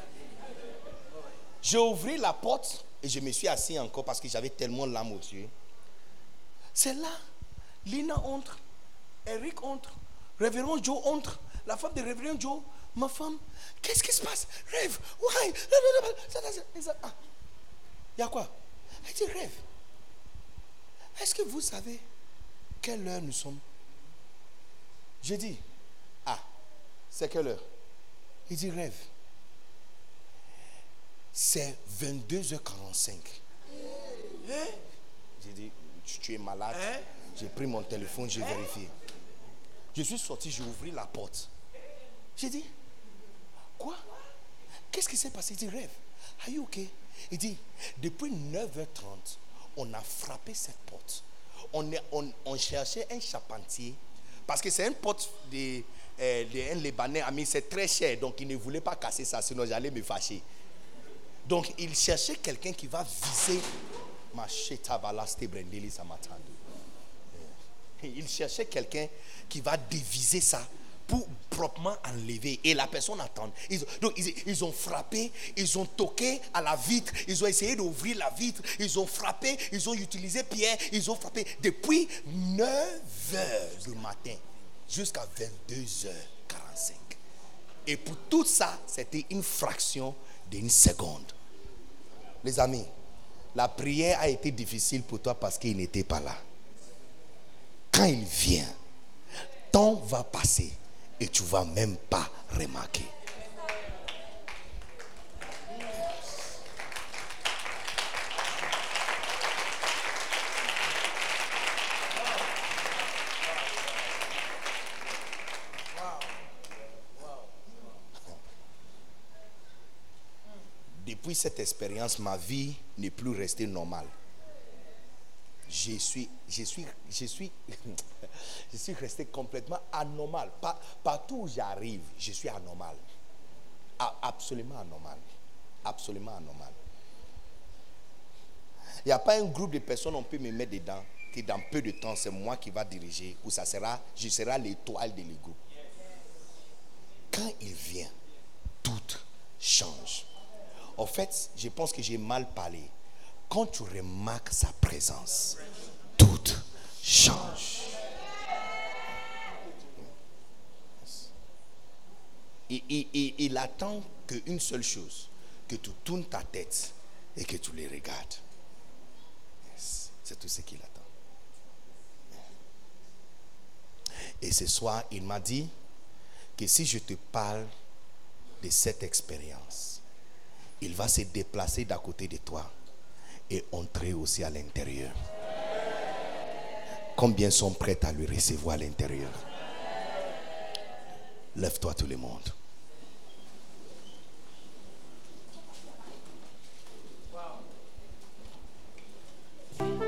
J'ai ouvert la porte et je me suis assis encore parce que j'avais tellement l'âme aux yeux. C'est là, Lina entre, Eric entre, Révérend Joe entre, la femme de Révérend Joe, ma femme. Qu'est-ce qui se passe? Rêve, why? Ah. Il y a quoi? Elle dit rêve. Est-ce que vous savez quelle heure nous sommes? J'ai dit, ah, c'est quelle heure? Il dit rêve. C'est 22h45. J'ai dit, tu, tu es malade. J'ai pris mon téléphone, j'ai vérifié. Je suis sorti, j'ai ouvert la porte. J'ai dit, quoi? Qu'est-ce qui s'est passé? Il dit, rêve. Are you okay? Il dit, depuis 9h30, on a frappé cette porte. On, est- on, on cherchait un charpentier. Parce que c'est une porte de, euh, de Libanais, ami, c'est très cher. Donc il ne voulait pas casser ça, sinon j'allais me fâcher. Donc il cherchait quelqu'un qui va viser samatando. Il cherchait quelqu'un qui va déviser ça pour proprement enlever. Et la personne attend. Ils, donc ils, ils ont frappé, ils ont toqué à la vitre, ils ont essayé d'ouvrir la vitre, ils ont frappé, ils ont utilisé pierre, ils ont frappé depuis 9 h du matin jusqu'à 22h45. Et pour tout ça, c'était une fraction d'une seconde. Les amis, la prière a été difficile pour toi parce qu'il n'était pas là. Quand il vient, temps va passer et tu vas même pas remarquer. Depuis cette expérience, ma vie n'est plus restée normale. Je suis, je suis, je suis, je suis resté complètement anormal. Pa- Partout où j'arrive, je suis anormal. Absolument anormal. Absolument anormal. Il n'y a pas un groupe de personnes, on peut me mettre dedans, que dans peu de temps, c'est moi qui va diriger, ou ça sera, je serai l'étoile de le. Quand il vient, tout change. En fait, je pense que j'ai mal parlé. Quand tu remarques sa présence, tout change. Il, attend qu'une seule chose, que tu tournes ta tête et que tu les regardes. C'est tout ce qu'il attend. Et ce soir, il m'a dit que si je te parle de cette expérience, il va se déplacer d'à côté de toi et entrer aussi à l'intérieur. Combien sont prêts à le recevoir à l'intérieur? Lève-toi tout le monde.